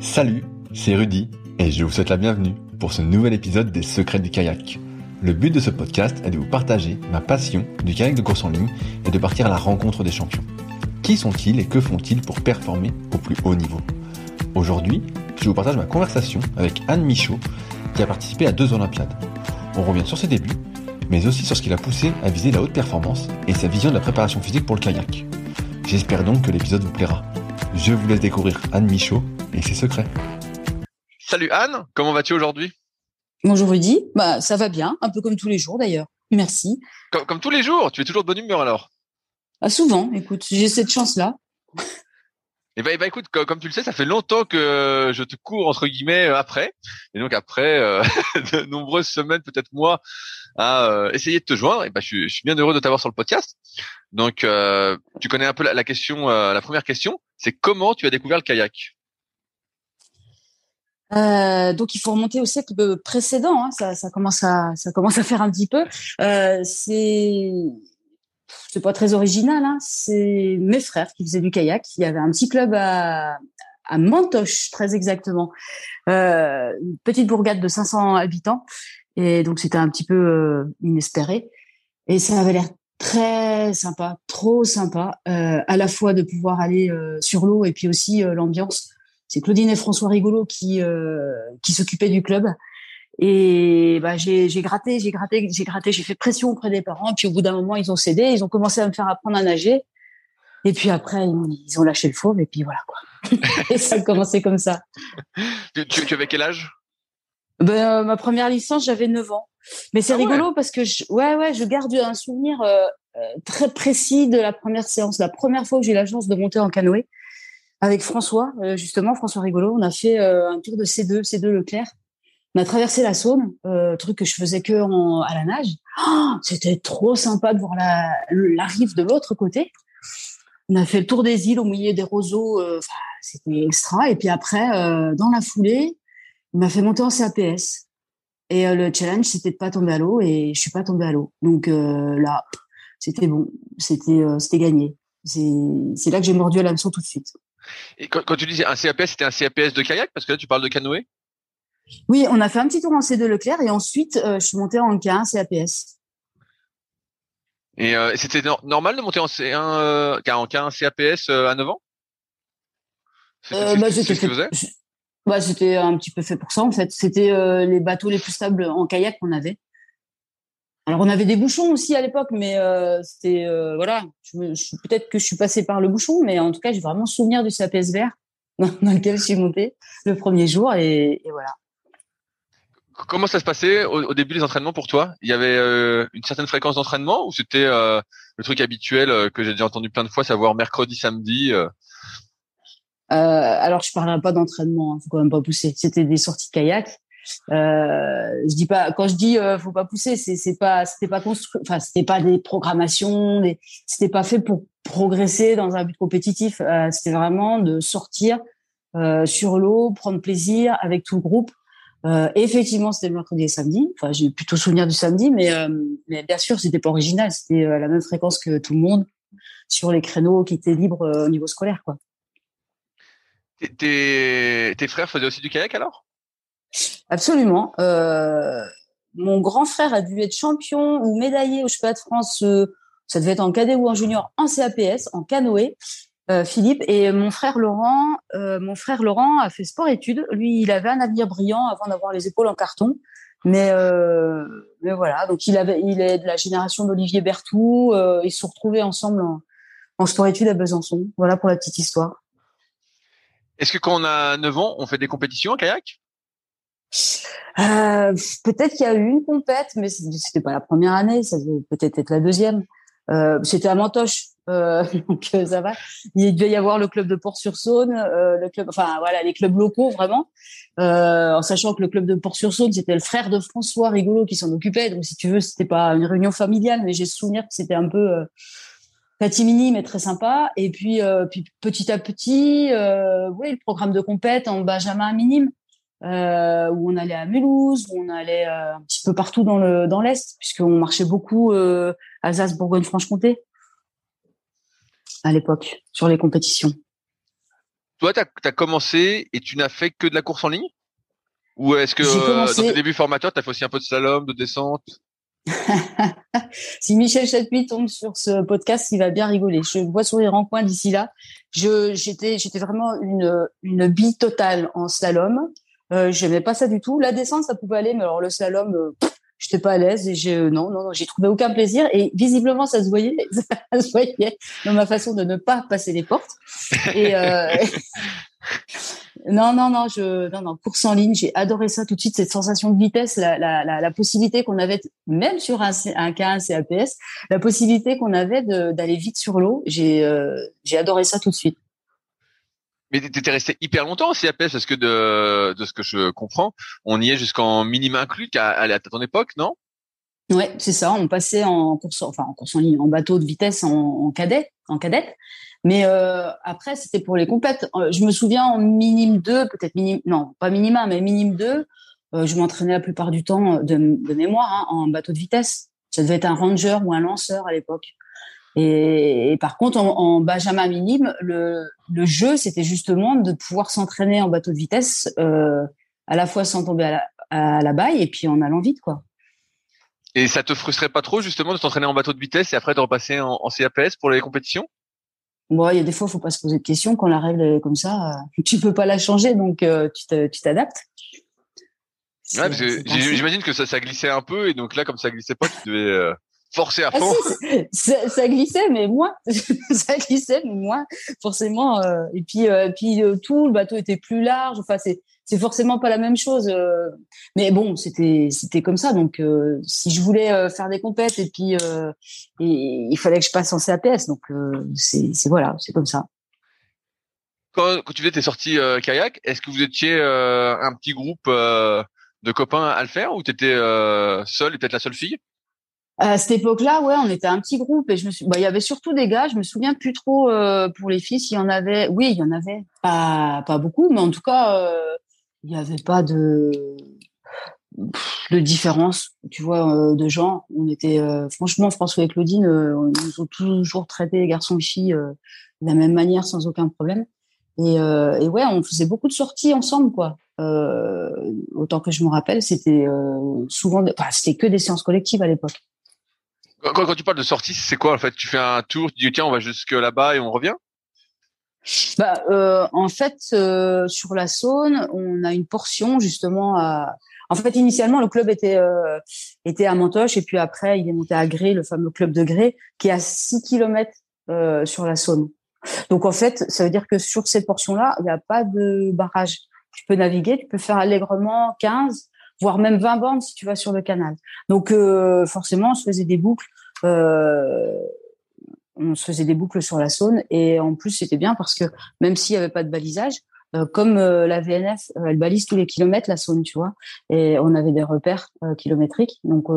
Salut, c'est Rudy et je vous souhaite la bienvenue pour ce nouvel épisode des Secrets du kayak. Le but de ce podcast est de vous partager ma passion du kayak de course en ligne et de partir à la rencontre des champions. Qui sont-ils et que font-ils pour performer au plus haut niveau? Aujourd'hui, je vous partage ma conversation avec Anne Michaud qui a participé à deux Olympiades. On revient sur ses débuts, mais aussi sur ce qui l'a poussé à viser la haute performance et sa vision de la préparation physique pour le kayak. J'espère donc que l'épisode vous plaira. Je vous laisse découvrir Anne Michaud et ses secrets. Salut Anne, comment vas-tu aujourd'hui? Bonjour Rudy, bah ça va bien, un peu comme tous les jours d'ailleurs. Merci. comme, comme, tous les jours, tu es toujours de bonne humeur alors? Ah, Souvent, écoute, j'ai cette chance-là. Eh ben, eh ben, écoute, comme, tu le sais, ça fait longtemps que je te cours entre guillemets euh, après, et donc après euh, de nombreuses semaines, peut-être mois, à euh, essayer de te joindre. Et ben, je, suis, je suis bien heureux de t'avoir sur le podcast. Donc, euh, tu connais un peu la, la question, euh, la première question, c'est comment tu as découvert le kayak? Euh, donc il faut remonter au siècle précédent. Hein. Ça, ça, commence à ça commence à faire un petit peu. Euh, c'est c'est pas très original. Hein. C'est mes frères qui faisaient du kayak. Il y avait un petit club à à Mantoche, très exactement, euh, une petite bourgade de 500 habitants. Et donc c'était un petit peu euh, inespéré. Et ça avait l'air très sympa, trop sympa, euh, à la fois de pouvoir aller sur l'eau et puis aussi l'ambiance c'est Claudine et François Rigolo qui euh, qui s'occupaient du club. Et bah, j'ai gratté, j'ai gratté, j'ai gratté, j'ai fait pression auprès des parents. Puis au bout d'un moment, ils ont cédé, ils ont commencé à me faire apprendre à nager. Et puis après, ils ont lâché le fauve et puis voilà quoi. et ça a commencé comme ça. Tu, tu, avais quel âge? Ben, euh, ma première licence, j'avais 9 ans. Mais c'est ah rigolo parce que je, ouais ouais, je garde un souvenir euh, très précis de la première séance, la première fois que j'ai eu la chance de monter en canoë avec François, euh, justement, François Rigolo, on a fait euh, un tour de C2, C2 Leclerc. On a traversé la Saône, euh, truc que je faisais que à la nage. Oh, c'était trop sympa de voir la, rive de l'autre côté. On a fait le tour des îles au milieu des roseaux. c'était extra. Et puis après, dans la foulée, il m'a fait monter en CAPS. Et le challenge, c'était de pas tomber à l'eau. Et je suis pas tombée à l'eau. Donc là, c'était bon. C'était c'était gagné. C'est là que j'ai mordu à l'hameçon tout de suite. Et quand, tu disais un CAPS, c'était un CAPS de kayak parce que là tu parles de canoë? Oui, on a fait un petit tour en C2 Leclerc et ensuite euh, je suis montée en K1 CAPS. Et euh, c'était normal de monter en C1 euh, en K1 CAPS à 9 ans? C'était bah, ce bah, c'était un petit peu fait pour ça en fait. C'était les bateaux les plus stables en kayak qu'on avait. Alors on avait des bouchons aussi à l'époque, mais euh, c'était euh, voilà. Peut-être que je suis passée par le bouchon, mais en tout cas j'ai vraiment souvenir du CAPS vert dans, lequel je suis montée le premier jour et, voilà. Comment ça se passait au, début des entraînements pour toi? Il y avait euh, une certaine fréquence d'entraînement ou c'était le truc habituel que j'ai déjà entendu plein de fois, savoir mercredi, samedi Alors je parlerai pas d'entraînement, hein, faut quand même pas pousser. C'était des sorties de kayak euh, je dis pas quand je dis euh, faut pas pousser, c'est c'est pas c'était pas construit, enfin c'était pas des programmations, des, c'était pas fait pour progresser dans un but compétitif. Euh, c'était vraiment de sortir euh, sur l'eau, prendre plaisir avec tout le groupe. Effectivement, c'était le mercredi et samedi. Enfin, j'ai plutôt souvenir du samedi, mais, mais bien sûr, c'était pas original. C'était à la même fréquence que tout le monde sur les créneaux qui étaient libres au niveau scolaire, quoi. Tes, tes frères faisaient aussi du kayak alors? Absolument. Euh, mon grand frère a dû être champion ou médaillé au championnat de France. Euh, ça devait être en cadet ou en junior, en CAPS, en canoë. Euh, Philippe et mon frère Laurent. Euh, mon frère Laurent a fait sport-études. Lui, il avait un avenir brillant avant d'avoir les épaules en carton. Mais, euh, mais voilà. Donc il avait, il est de la génération d'Olivier Berthoud. Ils se sont retrouvés ensemble en, en sport-études à Besançon. Voilà pour la petite histoire. Est-ce que quand on a 9 ans, on fait des compétitions en kayak? Euh, Peut-être qu'il y a eu une compète, mais c'était pas la première année, ça devait peut-être être la deuxième. Euh, c'était à Mantoche, euh, donc ça va. Il devait y avoir le club de Port-sur-Saône, le club, enfin voilà, les clubs locaux vraiment. En sachant que le club de Port-sur-Saône, c'était le frère de François Rigolo qui s'en occupait. Donc si tu veux, c'était pas une réunion familiale, mais j'ai souvenir que c'était un peu catimini mais très sympa. Et puis, puis petit à petit, oui, le programme de compète en Benjamin minime euh, où on allait à Mulhouse, où on allait euh, un petit peu partout dans le dans l'est, puisqu'on marchait beaucoup euh, Alsace, Bourgogne-Franche-Comté à l'époque sur les compétitions. Toi, tu as, commencé et tu n'as fait que de la course en ligne? Ou est-ce que euh, dans tes débuts formateurs, tu as fait aussi un peu de slalom, de descente? Si Michel Chapuis tombe sur ce podcast, il va bien rigoler. Je vois sourire en coin d'ici là. J'étais vraiment une, une bille totale en slalom. Euh, j'aimais pas ça du tout. La descente, ça pouvait aller, mais alors le slalom, euh, j'étais pas à l'aise et j'ai euh, non, non, non, j'ai trouvé aucun plaisir. Et visiblement, ça se voyait, ça se voyait dans ma façon de ne pas passer les portes. Et euh, non, non, non, je, non, non, course en ligne, j'ai adoré ça tout de suite, cette sensation de vitesse, la, la, la, la possibilité qu'on avait, même sur un, un K1 CAPS, la possibilité qu'on avait d'aller vite sur l'eau. J'ai, euh, j'ai adoré ça tout de suite. Mais t'étais resté hyper longtemps au CAPS parce que de, ce que je comprends, on y est jusqu'en minima inclus à, à ton époque, non? Ouais, c'est ça. On passait en course, enfin en course en ligne, en bateau de vitesse, en, cadet, en cadette. Mais euh, après, c'était pour les compètes. Euh, je me souviens en minime 2, peut-être minime, non, pas minima, mais minime 2, euh, je m'entraînais la plupart du temps de, de mémoire hein, en bateau de vitesse. Ça devait être un ranger ou un lanceur à l'époque. Et, par contre, en, Benjamin minime, le, le jeu, c'était justement de pouvoir s'entraîner en bateau de vitesse, euh, à la fois sans tomber à la, à la baille et puis en allant vite, quoi. Et ça te frustrait pas trop justement de t'entraîner en bateau de vitesse et après de repasser en, en CAPS pour les compétitions? Bon, il y a des fois, faut pas se poser de questions quand la règle est comme ça. Euh, tu peux pas la changer, donc euh, tu t'adaptes. Ouais, parce que j'imagine que ça, ça glissait un peu et donc là, comme ça glissait pas, tu devais euh, forcer à ah, fond. ça, ça, glissait, mais moins. ça glissait, mais moins, forcément. Euh, et puis, euh, puis euh, tout, le bateau était plus large. Enfin, c'est c'est forcément pas la même chose. mais bon, c'était c'était comme ça. Donc, si je voulais faire des compètes et puis et, il fallait que je passe en CAPS. Donc, c'est c'est voilà, c'est comme ça. Quand, quand tu faisais tes sorties kayak, est-ce que vous étiez un petit groupe de copains à le faire ou tu étais seule et peut-être la seule fille? À cette époque-là, ouais, on était un petit groupe et je me suis, bah, il y avait surtout des gars. Je me souviens plus trop euh, pour les filles s'il y en avait. Oui, il y en avait pas, pas beaucoup, mais en tout cas, euh, il n'y avait pas de de différence, tu vois, euh, de genre. On était, franchement, François et Claudine, nous ont toujours traité les garçons et filles de la même manière, sans aucun problème. Et, et ouais, on faisait beaucoup de sorties ensemble, quoi. autant que je me rappelle, c'était souvent, enfin, c'était que des séances collectives à l'époque. Quand, tu parles de sortie, c'est quoi en fait? Tu fais un tour, tu dis tiens, on va jusque là-bas et on revient? Bah, euh, en fait, euh, sur la Saône, on a une portion justement à. En fait, initialement, le club était euh, était à Mantoche et puis après, il est monté à Gré, le fameux club de Gré, qui est à 6 kilomètres euh, sur la Saône. Donc en fait, ça veut dire que sur cette portion-là, il n'y a pas de barrage. Tu peux naviguer, tu peux faire allègrement 15, voire même 20 bornes si tu vas sur le canal. Donc euh, forcément, on se faisait des boucles. Euh, on faisait des boucles sur la Saône et en plus c'était bien parce que même s'il y avait pas de balisage, euh, comme la VNF, elle balise tous les kilomètres la Saône, tu vois, et on avait des repères kilométriques. Donc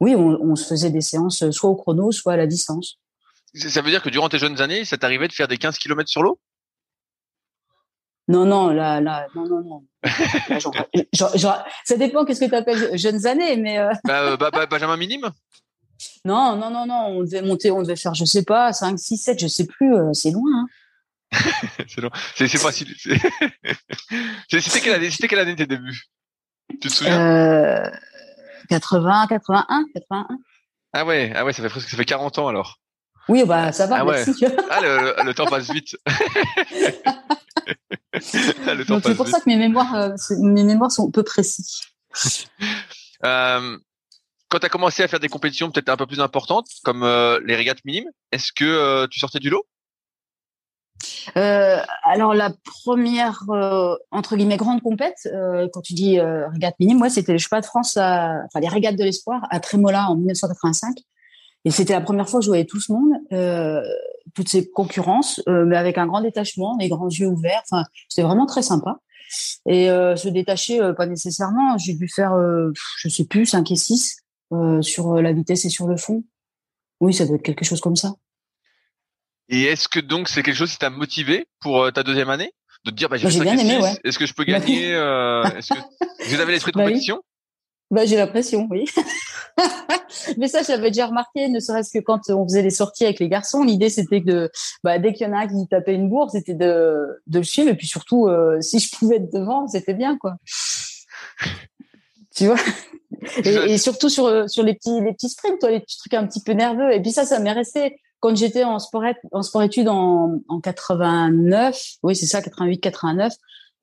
oui, on, on, se faisait des séances soit au chrono, soit à la distance. Ça veut dire que durant tes jeunes années, ça t'arrivait de faire des 15 kilomètres sur l'eau? Non, non, là, là, non, non, non. ça dépend qu'est-ce que tu appelles jeunes années, mais. Euh... Bah, bah, bah, Benjamin minime? Non, non, non, non. On devait monter, on devait faire, je sais pas, 5, 6, 7, je sais plus. Euh, c'est loin. Hein. c'est loin. C'est facile. C'était quelle année, c'était quelle année tes débuts? Tu te souviens? Euh, 80, 81, 81. Ah ouais, ah ouais, ça fait presque, ça fait 40 ans alors. Oui, bah ça va. Ah, ouais. ah le, le, temps passe vite. c'est pour ça que mes mémoires, euh, mes mémoires sont peu précis. euh, quand tu as commencé à faire des compétitions peut-être un peu plus importantes, comme euh, les régates minimes, est-ce que euh, tu sortais du lot? Alors la première entre guillemets grande compète, quand tu dis régate minime, moi c'était le cheval de France, enfin les régates de l'espoir à Trémola en 1985. Et c'était la première fois que je voyais tout ce monde, euh, toutes ces concurrences, euh, mais avec un grand détachement, les grands yeux ouverts. Enfin, c'était vraiment très sympa. Et euh, se détacher, euh, pas nécessairement. J'ai dû faire, euh, je sais plus, 5 et 6 euh, sur la vitesse et sur le fond. Oui, ça doit être quelque chose comme ça. Et est-ce que donc c'est quelque chose qui t'a motivé pour ta deuxième année? De te dire bah, j'ai bah, bien aimé, ouais. Est-ce que je peux gagner Est-ce que vous avez l'esprit de bah compétition? Bah, j'ai l'impression, oui. Mais ça, j'avais déjà remarqué, ne serait-ce que quand on faisait les sorties avec les garçons, l'idée c'était que bah, dès qu'il y en a un qui tapait une bourre, c'était de, de le suivre. Et puis surtout, euh, si je pouvais être devant, c'était bien, quoi. tu vois? Et, surtout sur, sur les petits, les petits sprints, toi, les petits trucs un petit peu nerveux. Et puis ça, ça m'est resté quand j'étais en sport, en sport études en, en 89. Oui, c'est ça, 88, 89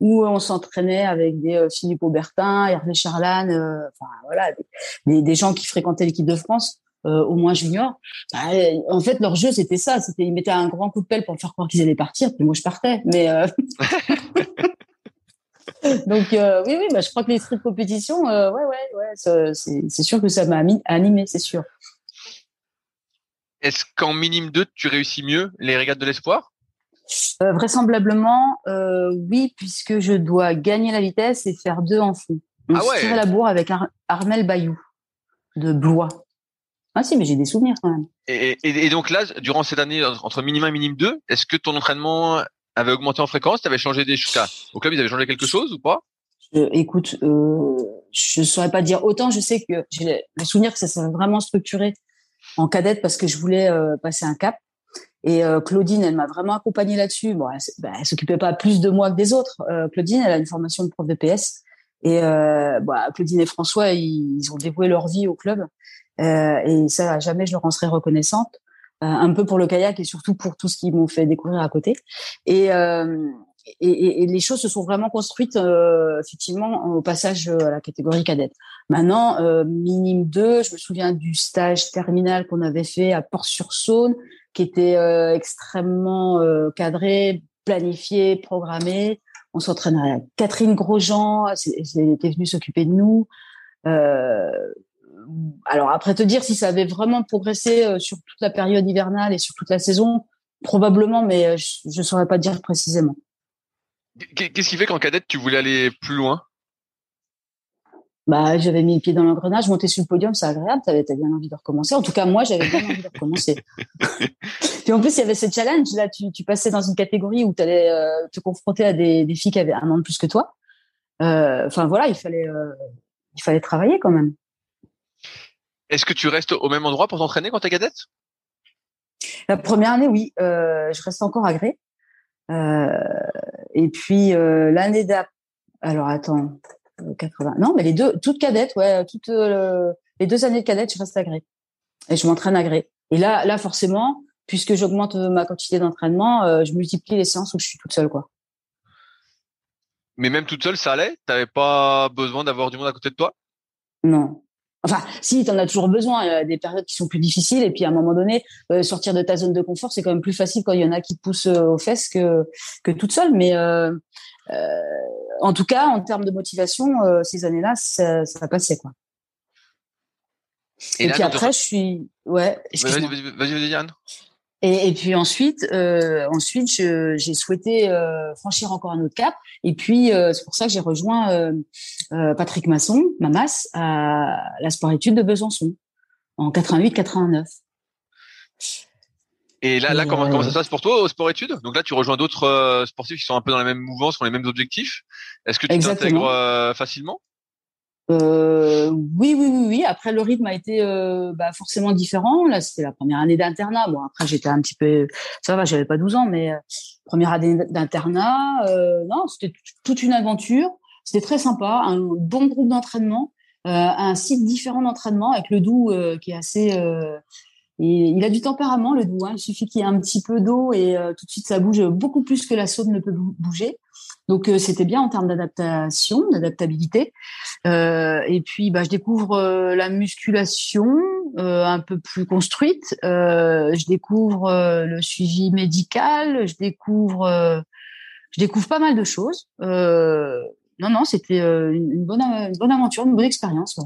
où on s'entraînait avec des euh, Philippe Aubertin, Hervé Charlan, euh, enfin voilà, des, gens qui fréquentaient l'équipe de France, euh, au moins junior. Bah, en fait, leur jeu c'était ça, c'était ils mettaient un grand coup de pelle pour me faire croire qu'ils allaient partir, puis moi je partais. Mais donc oui, oui, bah, je crois que l'esprit de compétition, ouais, ouais, ouais, c'est sûr que ça m'a animé, c'est sûr. Est-ce qu'en minime 2, tu réussis mieux les régates de l'espoir? Euh, vraisemblablement, euh, oui, puisque je dois gagner la vitesse et faire deux en fond. On ah ouais. la bourre avec Armel Bayou de Blois. Ah si, mais j'ai des souvenirs quand même. Et, donc là, durant cette année, entre minimum et minimum 2, est-ce que ton entraînement avait augmenté en fréquence? Tu avais changé des choses Au club, ils avaient changé quelque chose ou pas? Écoute, euh, je saurais pas dire. Autant je sais que j'ai le souvenir que ça s'est vraiment structuré en cadette parce que je voulais euh, passer un cap. Et euh, Claudine, elle m'a vraiment accompagnée là-dessus. Bon, elle, elle s'occupait pas plus de moi que des autres. Euh, Claudine, elle a une formation de prof de PS. Et euh, bah, Claudine et François, ils, ont dévoué leur vie au club. Euh, et ça, jamais je leur en serai reconnaissante. un peu pour le kayak et surtout pour tout ce qu'ils m'ont fait découvrir à côté. Et, et, et, les choses se sont vraiment construites effectivement au passage à la catégorie cadette. Maintenant, minime 2, je me souviens du stage terminal qu'on avait fait à Port-sur-Saône qui était euh, extrêmement euh, cadré, planifié, programmé. On s'entraînait. Catherine Grosjean, elle était venue s'occuper de nous. Euh, alors après te dire si ça avait vraiment progressé sur toute la période hivernale et sur toute la saison, probablement, mais je ne saurais pas dire précisément. Qu'est-ce qui fait qu'en cadette tu voulais aller plus loin? Bah, j'avais mis le pied dans l'engrenage, monter sur le podium, c'est agréable, t'avais as bien envie de recommencer. En tout cas, moi, j'avais bien envie de recommencer. Puis en plus, il y avait ce challenge. Là, tu, tu passais dans une catégorie où tu allais euh, te confronter à des, des, filles qui avaient un an de plus que toi. Euh, enfin, voilà, il fallait, euh, il fallait travailler quand même. Est-ce que tu restes au même endroit pour t'entraîner quand t'es cadette? La première année, oui. je reste encore à Gré. Et puis, l'année d'après... Alors, attends 80. Non, mais les deux, toutes cadettes, ouais, toutes euh, les deux années de cadette, je reste à Gré et je m'entraîne à Gré. Et là, là forcément, puisque j'augmente ma quantité d'entraînement, euh, je multiplie les séances où je suis toute seule, quoi. Mais même toute seule, ça allait? T'avais pas besoin d'avoir du monde à côté de toi? Non. Enfin, si, tu en as toujours besoin. Il y a des périodes qui sont plus difficiles. Et puis, à un moment donné, euh, sortir de ta zone de confort, c'est quand même plus facile quand il y en a qui poussent aux fesses que, que toute seule. Mais euh, en tout cas, en termes de motivation, euh, ces années-là, ça, ça passé quoi. Et, puis après, je suis, ouais. Vas-y, vas-y, Yann. Et, et, puis ensuite, euh, ensuite, j'ai souhaité euh, franchir encore un autre cap. Et puis, euh, c'est pour ça que j'ai rejoint euh, Patrick Masson, Mamas, à la sport études de Besançon en 88-89. Et là, là, comment, comment ça se passe pour toi au sport-études Donc là, tu rejoins d'autres sportifs qui sont un peu dans la même mouvance, qui ont les mêmes objectifs. Est-ce que tu t'intègres facilement? Euh, oui, oui, oui, oui. Après, le rythme a été euh, bah, forcément différent. Là, c'était la première année d'internat. Bon, après, j'étais un petit peu, ça va, j'avais pas 12 ans, mais euh, première année d'internat, euh, non, c'était toute une aventure. C'était très sympa, un bon groupe d'entraînement, un site différent d'entraînement avec le doux qui est assez. Et il a du tempérament, le doux. Hein. Il suffit qu'il y ait un petit peu d'eau et tout de suite ça bouge beaucoup plus que la saude ne peut bouger. Donc euh, c'était bien en termes d'adaptation, d'adaptabilité. Euh, et puis bah, je découvre euh, la musculation un peu plus construite. je découvre le suivi médical. Je découvre, je découvre pas mal de choses. non non, c'était une, bonne une bonne aventure, une bonne expérience. Et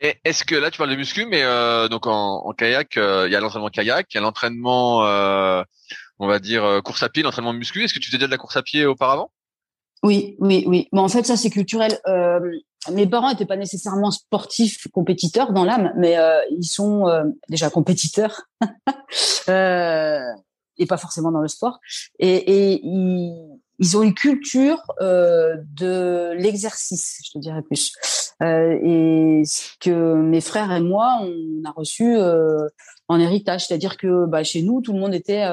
est-ce que là tu parles de muscu, mais donc en, en kayak, il y a l'entraînement kayak, il y a l'entraînement on va dire euh, course à pied, l'entraînement muscu. Est-ce que tu faisais déjà de la course à pied auparavant? Oui, oui, oui. Bon, en fait, ça c'est culturel. Euh, mes parents n'étaient pas nécessairement sportifs, compétiteurs dans l'âme, mais euh, ils sont déjà compétiteurs et pas forcément dans le sport. Et, ils, ont une culture de l'exercice, je te dirais plus. Et ce que mes frères et moi, on a reçu en héritage, c'est-à-dire que bah, chez nous, tout le monde était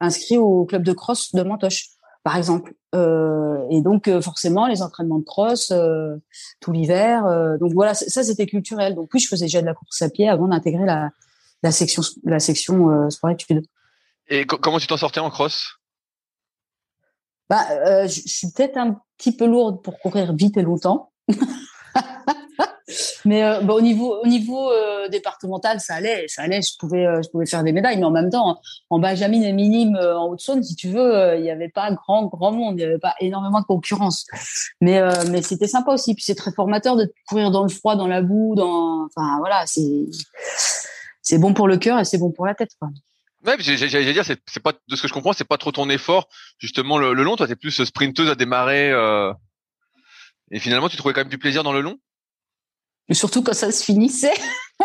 inscrit au club de cross de Mantoche, par exemple. Euh, et donc euh, forcément les entraînements de cross euh, tout l'hiver. donc voilà, ça c'était culturel. Donc puis je faisais déjà de la course à pied avant d'intégrer la, la section la section sport études. Et comment tu t'en sortais en cross? Bah, je suis peut-être un petit peu lourde pour courir vite et longtemps. mais euh, bah, au niveau, au niveau euh, départemental, ça allait, ça allait. Je pouvais, euh, je pouvais faire des médailles, mais en même temps, en Benjamin et minime en Haute-Saône, si tu veux, il n'y avait pas grand, grand monde, il n'y avait pas énormément de concurrence. Mais, mais c'était sympa aussi. Puis c'est très formateur de courir dans le froid, dans la boue, dans, enfin voilà, c'est, c'est bon pour le cœur et c'est bon pour la tête, quoi. Ouais, j'allais dire, c'est pas de ce que je comprends, c'est pas trop ton effort. Justement, le, long, toi, t'es plus sprinteuse à démarrer. Et finalement, tu trouvais quand même du plaisir dans le long? Surtout quand ça se finissait.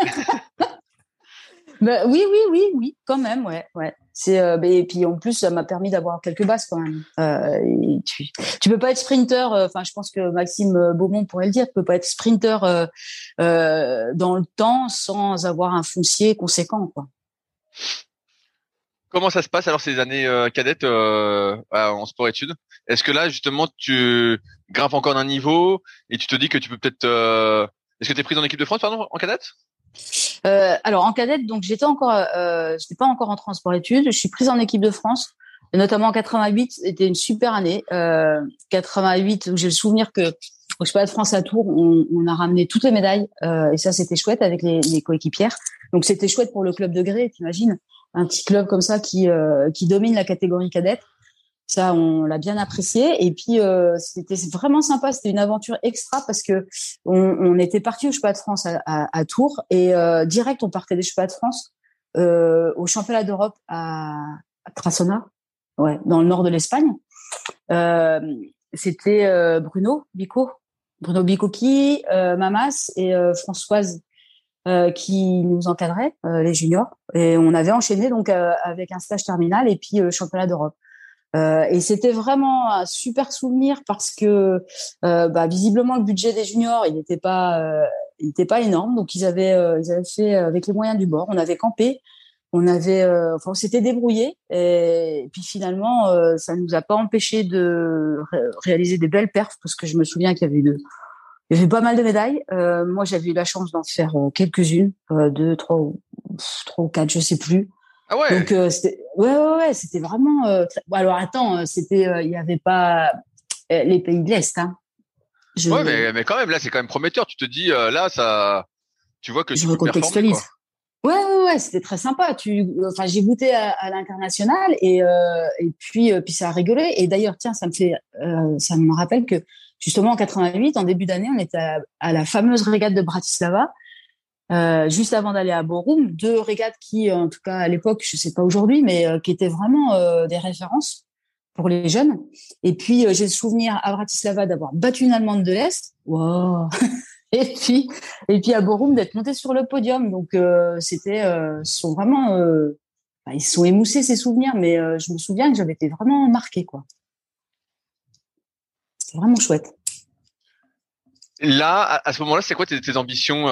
bah, oui, oui, oui, oui, quand même, ouais, ouais. C'est euh, et puis en plus, ça m'a permis d'avoir quelques bases quand même. Euh, tu, tu peux pas être sprinter. Euh, enfin, je pense que Maxime Beaumont pourrait le dire. Tu peux pas être sprinter euh, euh, dans le temps sans avoir un foncier conséquent, quoi. Comment ça se passe alors ces années cadettes en sport-études? Est-ce que là justement tu grimpes encore d'un niveau et tu te dis que tu peux peut-être est-ce que tu es prise en équipe de France, pardon, en cadette? Euh, Alors en cadette, donc j'étais encore, euh, je n'étais pas encore en transport études. Je suis prise en équipe de France, notamment en 88. C'était une super année. Euh, 88, où j'ai le souvenir que au Championnat de France à Tours, on, a ramené toutes les médailles euh, et ça c'était chouette avec les, coéquipières. Donc c'était chouette pour le club de Gré, t'imagines? Un petit club comme ça qui euh, qui domine la catégorie cadette. Ça, on l'a bien apprécié. Et puis, euh, c'était vraiment sympa. C'était une aventure extra parce que on, était parti au Championnat de France à, Tours et euh, direct, on partait des Championnats de France euh, au Championnat d'Europe à, à Trasona, ouais, dans le nord de l'Espagne. C'était Bruno Bico, Bruno Bicocchi, Mamas et Françoise qui nous encadraient, les juniors. Et on avait enchaîné donc avec un stage terminal et puis championnat d'Europe. Euh, et c'était vraiment un super souvenir parce que euh, bah, visiblement le budget des juniors il n'était pas euh, il n'était pas énorme donc ils avaient euh, ils avaient fait avec les moyens du bord on avait campé on avait enfin on s'était débrouillé et, puis finalement ça nous a pas empêché de réaliser des belles perfs parce que je me souviens qu'il y avait de il y avait pas mal de médailles. moi, j'avais eu la chance d'en faire quelques-unes, deux, trois, trois ou quatre, je sais plus. Ah ouais. Donc euh, c'était ouais ouais, ouais c'était vraiment. Euh, alors attends, euh, c'était il n'y avait pas les pays de l'est. Hein. Je... Ouais, mais, mais quand même là c'est quand même prometteur. Tu te dis là ça, tu vois que je tu recontextualise. Ouais, ouais, ouais, c'était très sympa. Tu, enfin, j'ai goûté à, à l'international et euh, et puis puis ça a rigolé. Et d'ailleurs, tiens, ça me fait, euh, ça me rappelle que justement en 88, en début d'année, on était à, à, la fameuse régate de Bratislava euh, juste avant d'aller à Borum, deux régates qui, en tout cas à l'époque, je sais pas aujourd'hui, mais euh, qui étaient vraiment euh, des références pour les jeunes. Et puis j'ai le souvenir à Bratislava d'avoir battu une Allemande de l'Est. Wow. et puis et puis à Borum d'être monté sur le podium. Donc c'était sont vraiment ils sont émoussés ces souvenirs, mais je me souviens que j'avais été vraiment marquée, quoi. C'était vraiment chouette. Là, à, ce moment-là, c'est quoi tes, ambitions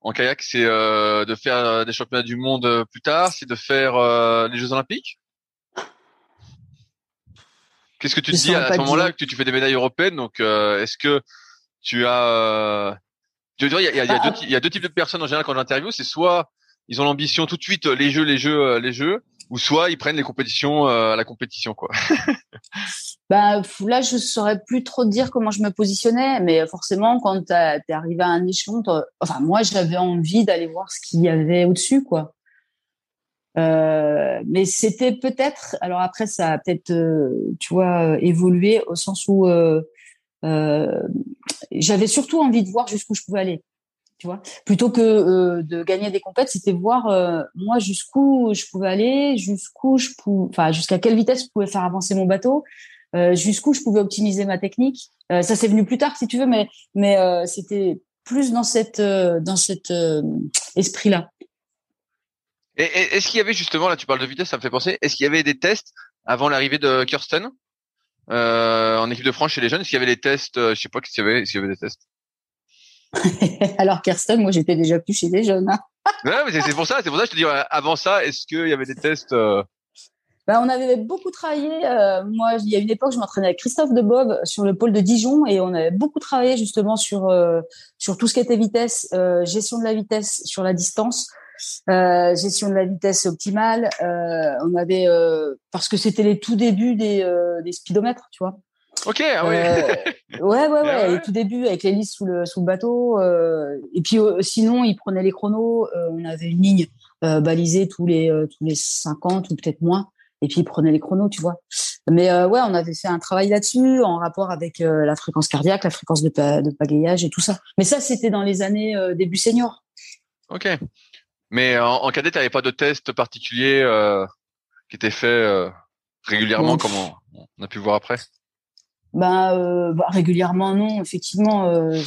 en kayak C'est de faire des championnats du monde plus tard C'est de faire les Jeux Olympiques? Qu'est-ce que tu te dis à ce moment-là que tu, fais des médailles européennes? Donc, est-ce que tu as il y a, deux, il y a deux types de personnes en général quand j'interviewe. C'est soit ils ont l'ambition tout de suite les jeux, les jeux, les jeux, ou soit ils prennent les compétitions à la compétition, quoi. bah là, je saurais plus trop dire comment je me positionnais, mais forcément, quand tu es arrivé à un échelon, enfin moi, j'avais envie d'aller voir ce qu'il y avait au-dessus, quoi. Euh, mais c'était peut-être, alors après ça a peut-être, tu vois, évolué au sens où euh, euh, j'avais surtout envie de voir jusqu'où je pouvais aller. Plutôt que euh, de gagner des compètes, c'était voir euh, moi jusqu'où je pouvais aller, jusqu'où je pouvais, enfin jusqu'à quelle vitesse je pouvais faire avancer mon bateau, jusqu'où je pouvais optimiser ma technique. ça c'est venu plus tard si tu veux, mais mais c'était plus dans cette dans cet esprit là. Et, est-ce qu'il y avait justement là, tu parles de vitesse, ça me fait penser. Est-ce qu'il y avait des tests avant l'arrivée de Kirsten? Euh, en équipe de France chez les jeunes Est-ce qu'il y avait des tests euh, Je sais pas s'il y avait, y avait des tests? Alors Kirsten, moi j'étais déjà plus chez les jeunes. Hein. ouais, mais c'est pour ça, c'est pour ça que je te dis avant ça, est-ce qu'il y avait des tests euh? ben, on avait beaucoup travaillé. moi, il y a une époque, je m'entraînais avec Christophe de Bob sur le pôle de Dijon et on avait beaucoup travaillé justement sur sur tout ce qui était vitesse, gestion de la vitesse sur la distance, euh, gestion de la vitesse optimale. Euh, on avait euh, parce que c'était les tout débuts des, des speedomètres, tu vois. Ok, ah oui. ouais, ouais, ouais, Les tout débuts avec les listes sous le sous le bateau. et puis sinon, ils prenaient les chronos. on avait une ligne balisée tous les tous les 50 ou peut-être moins. Et puis ils prenaient les chronos, tu vois. Mais ouais, on avait fait un travail là-dessus en rapport avec la fréquence cardiaque, la fréquence de, de pagayage et tout ça. Mais ça, c'était dans les années début senior. Ok. Mais en, en cadet, tu n'avais pas de test particulier euh, qui était fait euh, régulièrement, comme on, a pu voir après? Bah, euh, bah, régulièrement non, effectivement. Euh,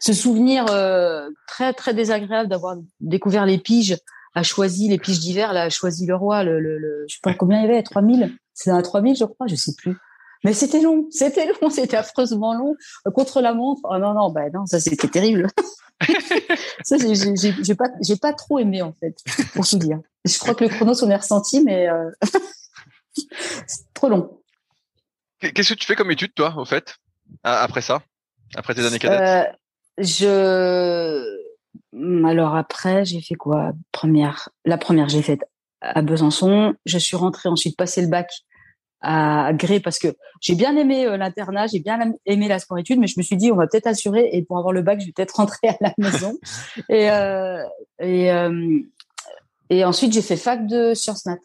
ce souvenir euh, très très désagréable d'avoir découvert les piges, a choisi les piges d'hiver, là, a choisi le roi, le, le, le je sais pas combien il y avait, 3000 C'est un 3000 je crois, je sais plus. Mais c'était long, c'était long, c'était affreusement long. Contre la montre, oh non, non, bah non, ça c'était terrible. ça, j'ai pas, j'ai pas trop aimé en fait, pour tout dire. Je crois que le chrono s'en est ressenti, mais euh... c'est trop long. Qu'est-ce que tu fais comme étude, toi, au fait, après ça, après tes années cadettes euh, Je, alors après, j'ai fait quoi? Première, la première, j'ai faite à Besançon. Je suis rentrée ensuite passer le bac à gré parce que j'ai bien aimé euh, l'internat, j'ai bien aimé la sport études, mais je me suis dit on va peut-être assurer et pour avoir le bac, je vais peut-être rentrer à la maison. et et, euh, et ensuite j'ai fait fac de sciences nat.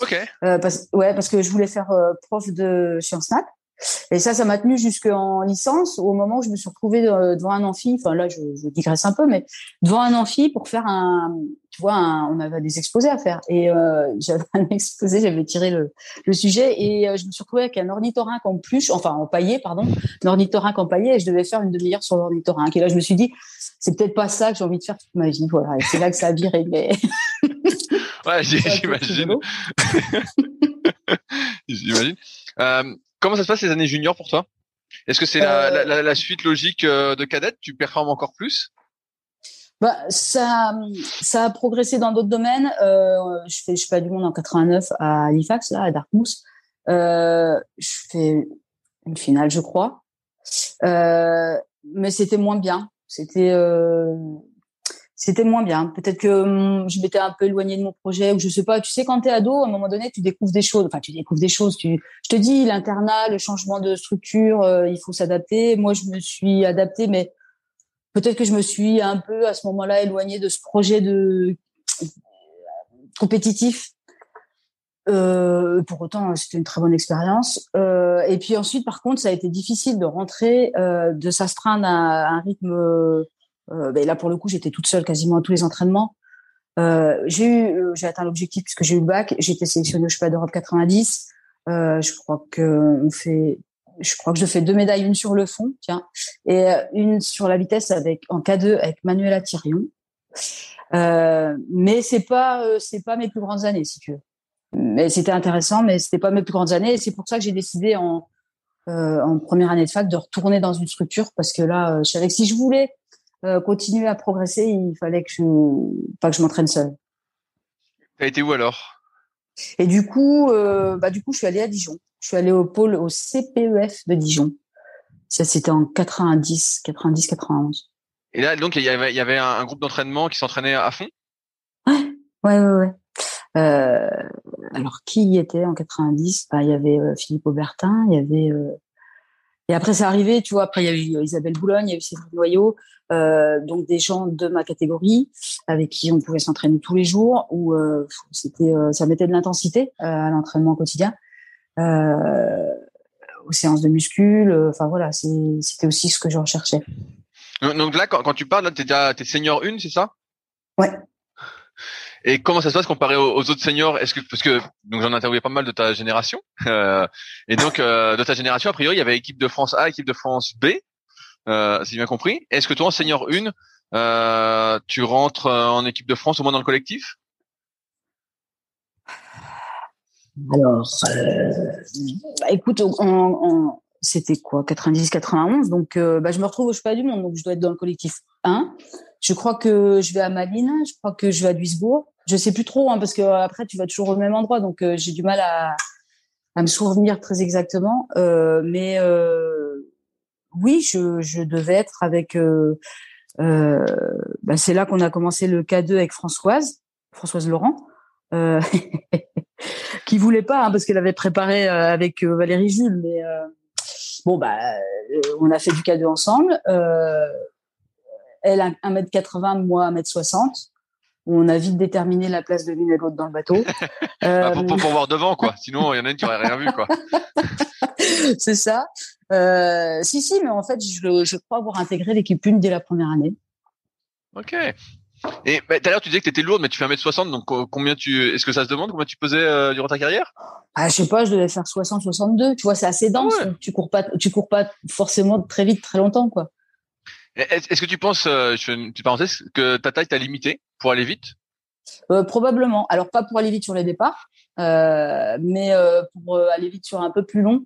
Ok. Euh, parce, ouais, parce que je voulais faire euh, prof de sciences nat. Et ça, ça m'a tenu jusqu'en licence, au moment où je me suis retrouvée devant un amphi. Enfin là, je, je, digresse un peu, mais devant un amphi pour faire un, tu vois, on avait des exposés à faire. Et euh, j'avais un exposé, j'avais tiré le, le sujet, et euh, je me suis retrouvée avec un ornithorynque en pluche, enfin en paillé, pardon, un ornithorynque en paillé, et je devais faire une demi-heure sur l'ornithorynque. Et là, je me suis dit, c'est peut-être pas ça que j'ai envie de faire toute ma vie. Voilà, et c'est là que ça a viré. Mais ouais, j'imagine. j'imagine. Euh, comment ça se passe les années juniors pour toi? Est-ce que c'est la, la, la, suite logique euh, de cadette? Tu performes encore plus? Bah, ça, ça a progressé dans d'autres domaines. Euh, je fais, je fais pas du monde en 89 à Halifax, là, à Dartmouth. Euh, je fais une finale, je crois. Euh, mais c'était moins bien. C'était, euh, c'était moins bien. Peut-être que hum, je m'étais un peu éloignée de mon projet ou je sais pas. Tu sais, quand t'es ado, à un moment donné, tu découvres des choses. Enfin, tu découvres des choses. Tu, je te dis, l'internat, le changement de structure, euh, il faut s'adapter. Moi, je me suis adaptée, mais peut-être que je me suis un peu à ce moment-là éloignée de ce projet de compétitif. Euh, pour autant, c'était une très bonne expérience. Euh, et puis ensuite, par contre, ça a été difficile de rentrer, de s'astreindre à, un rythme euh, ben là, pour le coup, j'étais toute seule quasiment à tous les entraînements. Euh, j'ai eu, euh, j'ai atteint l'objectif puisque j'ai eu le bac. J'ai été sélectionnée au Championnat d'Europe 90. je crois que on fait, je crois que je fais deux médailles, une sur le fond, tiens, et une sur la vitesse avec en K2 avec Manuela Thirion. Euh, mais c'est pas euh, c'est pas mes plus grandes années, si tu veux. Mais c'était intéressant, mais c'était pas mes plus grandes années. Et c'est pour ça que j'ai décidé en euh, en première année de fac de retourner dans une structure parce que là, je savais que si je voulais continuer à progresser, il fallait que je pas que je m'entraîne seule. T'as été où alors? Et du coup, bah du coup, je suis allée à Dijon. Je suis allée au pôle au CPEF de Dijon. Ça, c'était en 90, 90, 91. Et là, donc, il y avait, il y avait un, groupe d'entraînement qui s'entraînait à fond? Ouais, ouais, ouais. ouais. Euh, alors, qui y était en 90 bah, Il y avait euh, Philippe Aubertin, il y avait... Euh... Et après, c'est arrivé, tu vois, après, il y a eu Isabelle Boulogne, il y a eu Cédric Noyau, euh, donc des gens de ma catégorie avec qui on pouvait s'entraîner tous les jours, où euh, c'était, euh, ça mettait de l'intensité à l'entraînement quotidien. aux séances de muscule, enfin voilà, c'était aussi ce que je recherchais. Donc là, quand, tu parles, tu es déjà t'es senior 1, c'est ça? Ouais. Et comment ça se passe comparé aux, autres seniors? Est-ce que parce que donc j'en ai interviewé pas mal de ta génération euh, et donc euh, de ta génération a priori il y avait équipe de France A, équipe de France B, euh, si j'ai bien compris. Est-ce que toi en senior 1, euh, tu rentres en équipe de France au moins dans le collectif? Alors, bah, écoute, on, c'était quoi 90 91 donc euh, bah, je me retrouve au cheval du monde donc je dois être dans le collectif 1 je crois que je vais à Malines je crois que je vais à Duisbourg. Je sais plus trop hein, parce que euh, après tu vas toujours au même endroit donc euh, j'ai du mal à, me souvenir très exactement. Mais oui je, je devais être avec bah, c'est là qu'on a commencé le K2 avec Françoise Françoise Laurent qui voulait pas hein, parce qu'elle avait préparé avec Valérie Jules mais Bon, bah, euh, on a fait du cadeau ensemble. Euh, elle a 1m80, moi 1m60. On a vite déterminé la place de l'une et l'autre dans le bateau. Bah, pour, pour, voir devant, quoi. Sinon, il y en a une qui aurait rien vu, quoi. C'est ça. Euh, si, si, mais en fait, je, je crois avoir intégré l'équipe une dès la première année. Ok. Et bah, tout à l'heure, tu disais que tu étais lourde, mais tu fais 1m60, donc combien tu, est-ce que ça se demande combien tu pesais euh, durant ta carrière? Ah, Je sais pas, je devais faire 60, 62. Tu vois, c'est assez dense. tu cours pas, tu cours pas forcément très vite, très longtemps, quoi. Est-ce que tu penses, euh, je fais une petite parenthèse, que ta taille t'a limité pour aller vite? Euh, Probablement. Alors pas pour aller vite sur les départs, euh, mais euh, pour aller vite sur un peu plus long.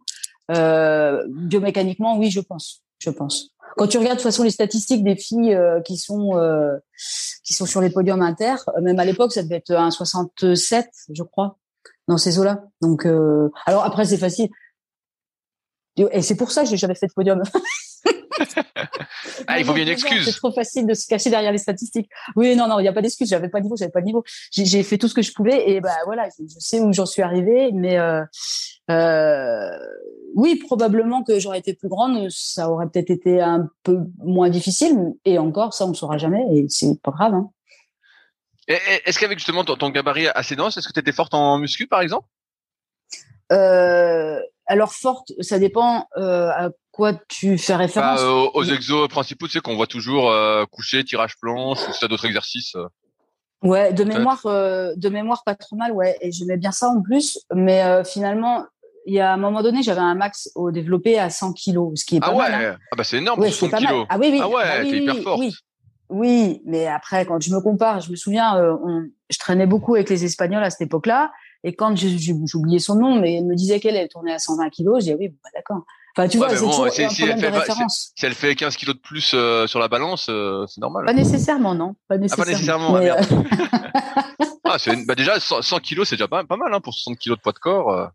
biomécaniquement, oui, je pense. Je pense. Quand tu regardes de toute façon les statistiques des filles euh, qui sont euh, qui sont sur les podiums inter, euh, même à l'époque, ça devait être un 67, je crois, dans ces eaux-là. Donc, alors après, c'est facile. Et c'est pour ça que j'ai jamais fait de podium. ah, il faut bien une excuse. C'est trop facile de se cacher derrière les statistiques. Oui, non, non, il n'y a pas d'excuse. J'avais pas de niveau, j'avais pas de niveau. J'ai fait tout ce que je pouvais et bah voilà, je sais où j'en suis arrivée, mais euh, euh, oui, probablement que j'aurais été plus grande, ça aurait peut-être été un peu moins difficile. Et encore, ça, on ne saura jamais et c'est pas grave. Hein. Est-ce qu'avec justement ton, ton, gabarit assez dense, est-ce que tu étais forte en muscu, par exemple? Euh, alors forte, ça dépend euh, à quoi tu fais référence. Bah, aux, exos principaux, tu sais qu'on voit toujours euh, coucher, tirage planche, ou si d'autres exercices. Euh. Ouais, de mémoire, de mémoire pas trop mal, ouais. Et j'aimais bien ça en plus, mais finalement, il y a un moment donné, j'avais un max au développé à 100 kilos, ce qui est pas ah ouais. Mal, hein. Ah bah c'est énorme, ouais, 100 kilos. Ah oui, oui. Ah ouais, bah t'es hyper forte. Oui. oui, mais après, quand je me compare, je me souviens, on, je traînais beaucoup avec les Espagnols à cette époque-là. Et quand oublié son nom, mais elle me disait qu'elle elle tournait à 120 kilos, je dis oui, bah, d'accord. Enfin, tu vois, c'est toujours un problème elle de fait, référence. Si, elle fait 15 kilos de plus euh, sur la balance, euh, c'est normal. Pas nécessairement, non. Pas nécessairement. Ah, pas nécessairement. Mais, ah, euh... ah, une... bah, déjà 100, 100 kilos, c'est déjà pas, pas mal hein, pour 60 kilos de poids de corps. Euh.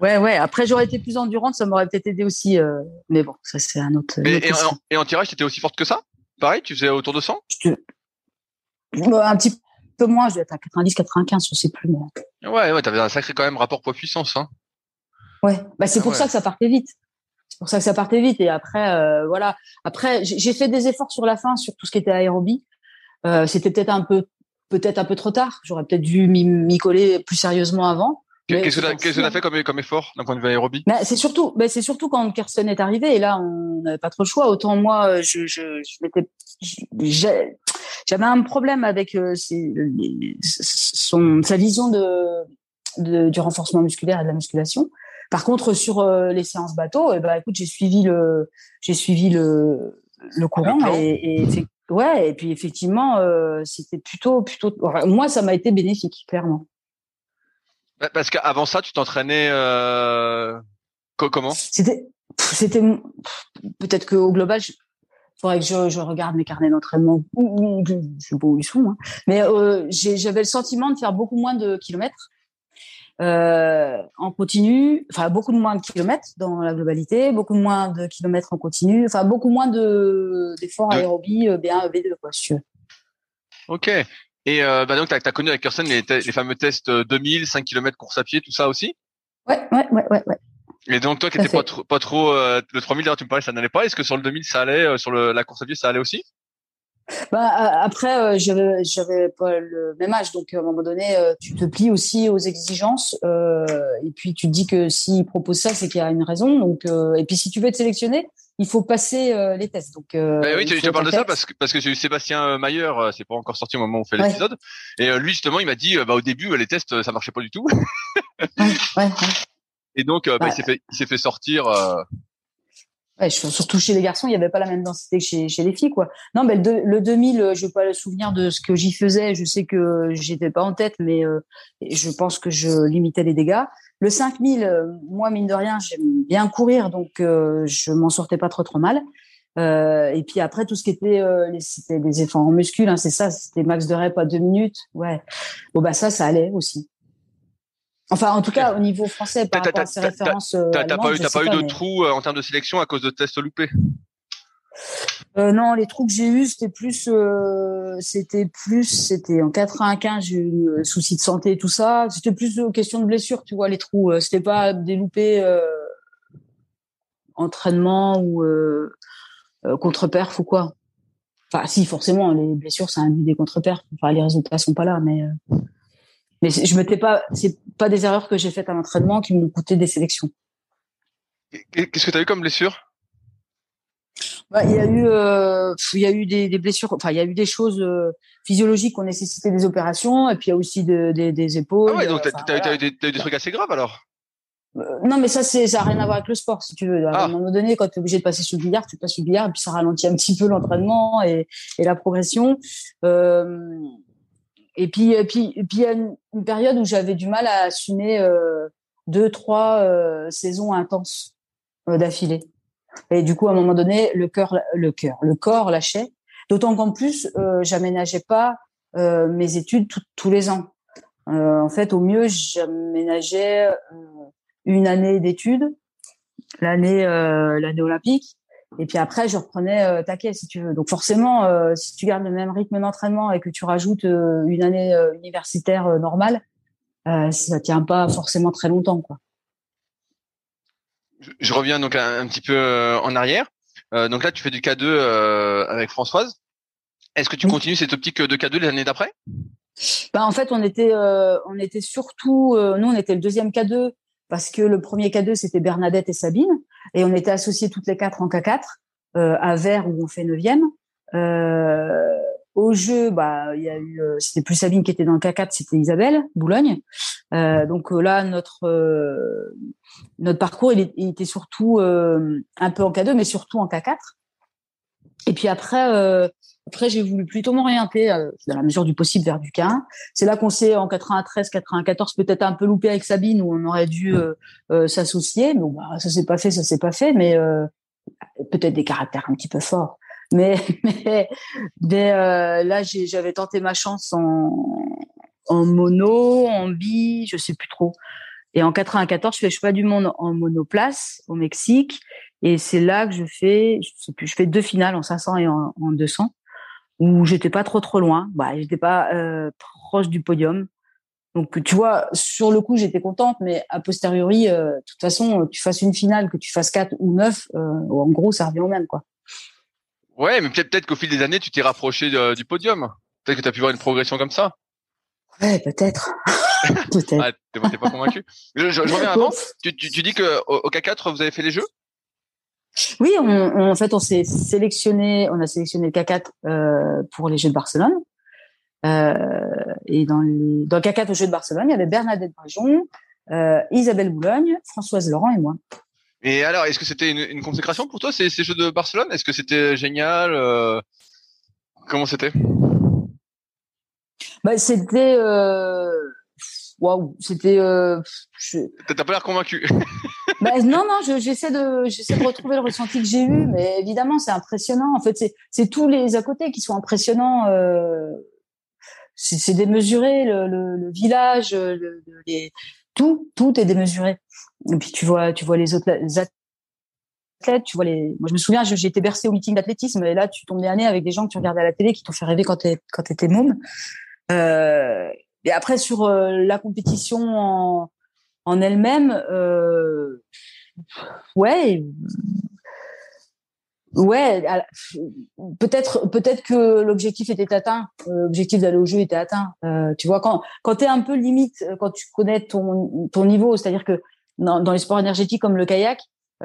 Ouais, ouais. Après, j'aurais été plus endurante, ça m'aurait peut-être aidé aussi. Mais bon, ça c'est un autre. Et, et, en, et en tirage, t'étais aussi forte que ça? Pareil, tu faisais autour de 100 te... Un petit peu moins, je vais être à 90, 95, je sais plus. Mais... Ouais, ouais, t'avais un sacré quand même rapport poids-puissance, hein. Ouais, bah c'est pour ça que ça partait vite. C'est pour ça que ça partait vite. Et après, euh, voilà. Après, j'ai fait des efforts sur la fin sur tout ce qui était aérobie. Euh, C'était peut-être un peu, peut-être un peu trop tard. J'aurais peut-être dû m'y coller plus sérieusement avant. Qu'est-ce que tu as fait comme, comme effort d'un point de vue aérobie bah, C'est surtout, bah, c'est surtout quand Kirsten est arrivé et là on n'avait pas trop le choix. Autant moi, je, je, je m'étais, j'avais un problème avec euh, son, sa vision de, de, du renforcement musculaire et de la musculation. Par contre, sur euh, les séances bateau, eh ben, écoute, j'ai suivi le, j'ai suivi le, le courant et, et ouais, et puis effectivement, euh, c'était plutôt, plutôt. Moi, ça m'a été bénéfique, clairement. Bah, parce qu'avant ça, tu t'entraînais euh, comment? C'était, c'était peut-être qu'au global, il faudrait que je, je, regarde mes carnets d'entraînement. Je sais pas où ils sont, hein. mais euh, j'avais le sentiment de faire beaucoup moins de kilomètres euh, en continu, enfin beaucoup de moins de kilomètres dans la globalité, beaucoup moins de kilomètres en continu, enfin beaucoup moins de d'efforts aérobie B1, B2 quoi, si tu veux. Ok. Et euh, bah donc tu as, connu avec Kirsten les, les, fameux tests 2000, 5 km course à pied, tout ça aussi? Ouais, ouais, ouais, ouais, ouais. Et donc toi qui n'étais pas trop, pas trop euh, le 3000 tu me parlais ça n'allait pas. Est-ce que sur le 2000 ça allait, euh, sur le, la course à pied ça allait aussi? Bah, après, euh, j'avais, j'avais pas le même âge, donc à un moment donné, euh, tu te plies aussi aux exigences, euh, et puis tu te dis que s'il propose ça, c'est qu'il y a une raison. Donc, euh, et puis si tu veux être sélectionné, il faut passer euh, les tests. Donc, bah oui, tu, te parles de ça parce que parce que j'ai eu Sébastien Mayer, c'est pas encore sorti au moment où on fait l'épisode, et lui justement, il m'a dit, bah au début, les tests, ça marchait pas du tout. ouais, ouais, Et donc, bah, il s'est fait, il s'est fait sortir. Surtout chez les garçons, il n'y avait pas la même densité que chez, chez les filles, quoi. Non, mais le, le 2000, je n'ai pas le souvenir de ce que j'y faisais. Je sais que j'étais pas en tête, mais euh, je pense que je limitais les dégâts. Le 5000, euh, moi, mine de rien, j'aime bien courir, donc euh, je m'en sortais pas trop trop mal. Euh, et puis après, tout ce qui était, euh, c'était des efforts en muscle, hein, c'est ça, c'était max de rep à deux minutes. Ouais. Bon, bah ça, ça allait aussi. Enfin, en tout cas, au niveau français, par rapport à ces références. T'as pas eu, pas eu de trous en termes de sélection à cause de tests loupés euh, non, les trous que j'ai eus, c'était plus, euh, c'était plus, c'était en 95, j'ai eu un souci de santé et tout ça. C'était plus question de blessure, tu vois, les trous. C'était pas des loupés euh, entraînement ou euh, contre-perf ou quoi. Enfin, si, forcément, les blessures, ça induit des contre-perfs. Enfin, les résultats sont pas là, mais mais je m'étais pas, c'est pas des erreurs que j'ai faites à l'entraînement qui m'ont coûté des sélections. Qu'est-ce que tu as eu comme blessure? Bah, il y a eu, euh, il y a eu des, des, blessures. Enfin, il y a eu des choses euh, physiologiques qui ont nécessité des opérations, et puis il y a aussi de, de, des épaules. Ah ouais, donc t'as as, voilà. eu des, des, trucs assez graves alors? Euh, non, mais ça, c'est, ça a rien à voir avec le sport, si tu veux. À ah. un moment donné, quand tu es obligé de passer sur le billard, tu passes sur le billard, et puis ça ralentit un petit peu l'entraînement et, et la progression. Euh, et puis, et puis, et puis, il y a une, période où j'avais du mal à assumer euh, deux, trois euh, saisons intenses euh, d'affilée. Et du coup, à un moment donné, le cœur, le cœur, le corps lâchait. D'autant qu'en plus, euh, j'aménageais pas euh, mes études tous les ans. Euh, en fait, au mieux, j'aménageais une année d'études, l'année l'année olympique, et puis après, je reprenais euh, taquet, si tu veux. Donc forcément, euh, si tu gardes le même rythme d'entraînement et que tu rajoutes euh, une année universitaire normale, ça tient pas forcément très longtemps, quoi. Je, je reviens donc un, un, petit peu en arrière. donc là, tu fais du K2 avec Françoise. Est-ce que tu oui. continues cette optique de K2 les années d'après? Bah, en fait, on était, on était surtout, nous, on était le deuxième K2 parce que le premier K2 c'était Bernadette et Sabine et on était associés toutes les quatre en K4 euh, à Vert où on fait neuvième. Euh, au jeu, bah il y a eu, euh, c'était plus Sabine qui était dans le K4, c'était Isabelle Boulogne. Euh, donc euh, là notre euh, notre parcours il, il était surtout un peu en K2 mais surtout en K4. Et puis après après, j'ai voulu plutôt m'orienter, euh, dans la mesure du possible, vers du K1. C'est là qu'on s'est, en 93, 94, peut-être un peu loupé avec Sabine, où on aurait dû euh, euh, s'associer. Mais bah, ça s'est pas fait, ça s'est pas fait, mais euh, peut-être des caractères un petit peu forts. Mais, mais, mais là, j'avais tenté ma chance en, en mono, en bi, je sais plus trop. Et en 94, je fais le choix du monde en monoplace au Mexique. Et c'est là que je fais, je sais plus, je fais deux finales en 500 et en, en 200 où j'étais pas trop trop loin. Bah, j'étais pas euh, proche du podium. Donc tu vois, sur le coup, j'étais contente, mais a posteriori, euh, de toute façon, tu fasses une finale, que tu fasses 4 ou 9, euh, en gros, ça revient au même, quoi. Ouais, mais peut-être qu'au fil des années, tu t'es rapproché de, du podium. Peut-être que tu as pu voir une progression comme ça. Ouais, peut-être. peut-être. ah, t'es pas convaincu. Je, je, je, reviens avant. Tu, tu, tu dis que au, au K4, vous avez fait les jeux? Oui, on, on, en fait, on s'est sélectionné, on a sélectionné le K4 euh, pour les Jeux de Barcelone. Euh, et dans, les, dans le K4 aux Jeux de Barcelone, il y avait Bernadette Brajon, euh, Isabelle Boulogne, Françoise Laurent et moi. Et alors, est-ce que c'était une, une, consécration pour toi ces, ces Jeux de Barcelone? Est-ce que c'était génial comment c'était? Bah, C'était. Waouh, c'était. Euh... T'as pas l'air convaincu. bah, non, non, j'essaie de, retrouver le ressenti que j'ai eu, mais évidemment, c'est impressionnant. En fait, c'est tous les à côté qui sont impressionnants. Euh... C'est démesuré, le, village, tout, tout est démesuré. Et puis tu vois, tu vois les autres athlètes, tu vois les. Moi, je me souviens, j'ai été bercée au meeting d'athlétisme, et là, tu tombes nez avec des gens que tu regardais à la télé, qui t'ont fait rêver quand tu quand môme. Euh, et après sur euh, la compétition en, en elle-même, euh, ouais, ouais, peut-être peut-être que l'objectif était atteint, l'objectif d'aller au jeu était atteint. Euh, tu vois quand quand t'es un peu limite, quand tu connais ton ton niveau, c'est-à-dire que dans, dans les sports énergétiques comme le kayak,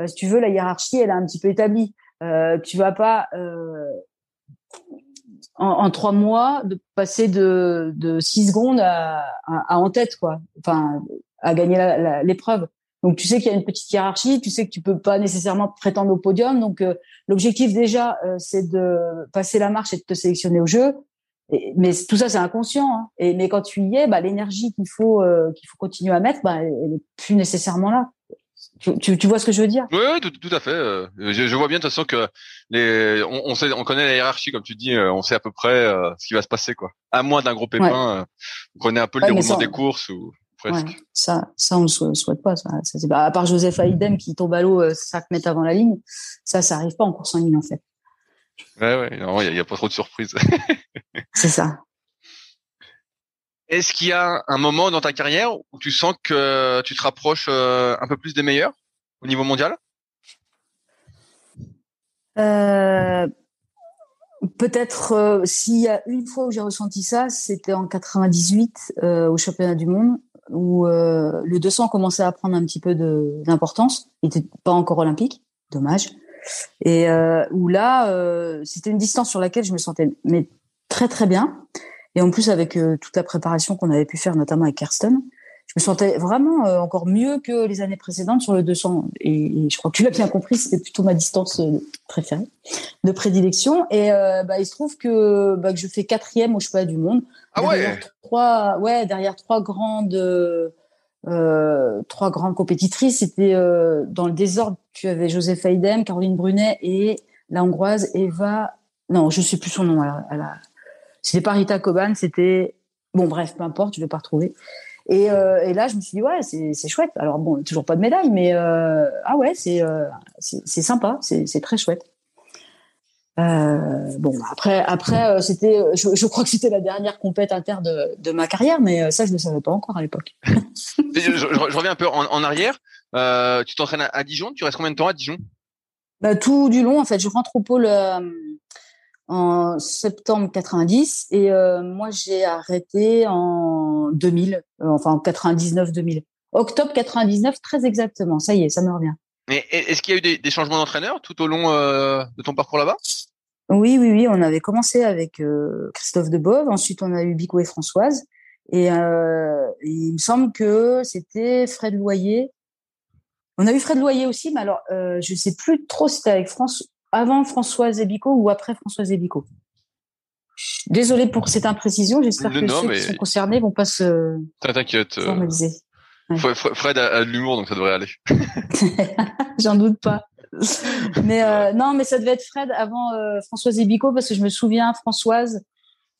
si tu veux, la hiérarchie elle est un petit peu établie. Euh, tu vas pas en, en, trois mois de passer de, de six secondes à, à, en tête quoi enfin à gagner l'épreuve donc tu sais qu'il y a une petite hiérarchie tu sais que tu peux pas nécessairement prétendre au podium donc euh, l'objectif déjà euh, c'est de passer la marche et de te sélectionner au jeu mais tout ça c'est inconscient hein. et mais quand tu y es bah l'énergie qu'il faut euh, qu'il faut continuer à mettre bah elle est plus nécessairement là tu, tu, vois ce que je veux dire? Oui, oui tout, tout, à fait. Euh, je, je, vois bien de toute façon que les, on, on, sait, on connaît la hiérarchie comme tu dis, euh, on sait à peu près euh, ce qui va se passer quoi. À moins d'un gros pépin, on connaît un peu le déroulement des courses ou presque. ça, ça on ne souhaite pas. Ça, ça bah, à part Joseph Haïdem qui tombe à l'eau 5 mètres avant la ligne, ça, ça arrive pas en course en ligne en fait. Ouais, ouais, il n'y a, a, pas trop de surprises. C'est ça. Est-ce qu'il y a un moment dans ta carrière où tu sens que tu te rapproches euh, un peu plus des meilleurs au niveau mondial? Euh, Peut-être euh, s'il y a une fois où j'ai ressenti ça, c'était en 98 au championnat du monde où le 200 commençait à prendre un petit peu d'importance. Il n'était pas encore olympique, dommage. Et où là, c'était une distance sur laquelle je me sentais mais très très bien. Et en plus, avec euh, toute la préparation qu'on avait pu faire, notamment avec Kirsten, je me sentais vraiment euh, encore mieux que les années précédentes sur le 200. Et, je crois que tu l'as bien compris, c'était plutôt ma distance euh, préférée, de prédilection. Et bah, il se trouve que, bah, que je fais quatrième au championnat du monde. Ah ouais trois, ouais, derrière trois grandes, euh, trois grandes compétitrices. C'était dans le désordre. Tu avais Joseph Haydem, Caroline Brunet et la hongroise Eva. Non, je sais plus son nom. Elle a, c'était pas Rita Coban, c'était bon bref, peu importe, je vais pas retrouver. Et, euh, et là, je me suis dit ouais, c'est chouette. Alors bon, toujours pas de médaille, mais euh, ah ouais, c'est euh, c'est sympa, c'est très chouette. Bon après après c'était je, je, crois que c'était la dernière compète interne de, de, ma carrière mais ça je ne savais pas encore à l'époque. je, je, reviens un peu en, en arrière. tu t'entraînes à, à, Dijon? Tu restes combien de temps à Dijon? Bah, Tout du long en fait. Je rentre au pôle en septembre 90 et euh, moi j'ai arrêté en 2000, euh, enfin en 99-2000. Octobre 99 très exactement, ça y est, ça me revient. Mais est-ce qu'il y a eu des, changements d'entraîneur tout au long euh, de ton parcours là-bas? Oui, oui, oui. On avait commencé avec Christophe Debove, ensuite on a eu Bico et Françoise, et, et il me semble que c'était Fred Loyer. On a eu Fred Loyer aussi, mais alors je sais plus trop si c'était avec France avant Françoise Ebico ou après Françoise Ebico Désolée pour cette imprécision. J'espère que ceux qui sont concernés vont pas se T'inquiète. Euh, Fred a, de l'humour, donc ça devrait aller. J'en doute pas. Mais euh, non, mais ça devait être Fred avant euh, Françoise Ebico parce que je me souviens Françoise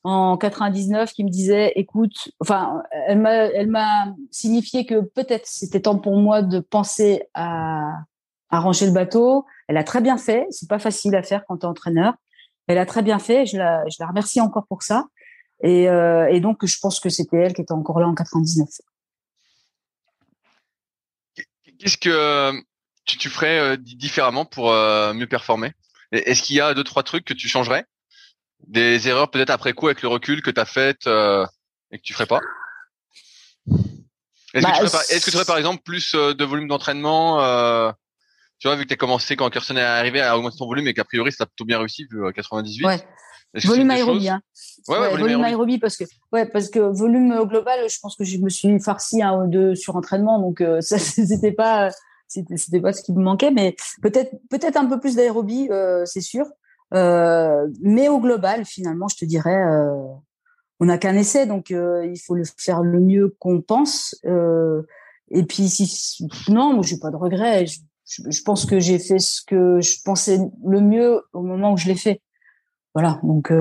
en 99 qui me disait, écoute, enfin, elle m'a, elle m'a signifié que peut-être c'était temps pour moi de penser à arranger le bateau. Elle a très bien fait. C'est pas facile à faire quand tu es entraîneur. Elle a très bien fait. Je la, je la remercie encore pour ça. Et, euh, et donc, je pense que c'était elle qui était encore là en 99. Qu'est-ce que tu, tu ferais euh, différemment pour euh, mieux performer? Est-ce qu'il y a deux trois trucs que tu changerais? Des erreurs peut-être après coup avec le recul que tu as faites et que tu ferais pas? Est-ce que, bah, est que, tu ferais par exemple plus de volume d'entraînement tu vois, vu que tu as commencé quand Kirsten est arrivé à augmenter ton volume et qu'a priori ça a plutôt bien réussi vu 98. Ouais. Volume aérobie, hein. Ouais, ouais, volume, aérobie parce que ouais parce que volume au global, je pense que je me suis farci un ou deux sur entraînement, donc euh, ça c'était pas c'était pas ce qui me manquait, mais peut-être peut-être un peu plus d'aérobie, euh, c'est sûr. mais au global, finalement, je te dirais, on n'a qu'un essai, donc il faut le faire le mieux qu'on pense. et puis, si, non, moi, j'ai pas de regrets. Je, je, pense que j'ai fait ce que je pensais le mieux au moment où je l'ai fait. Voilà, donc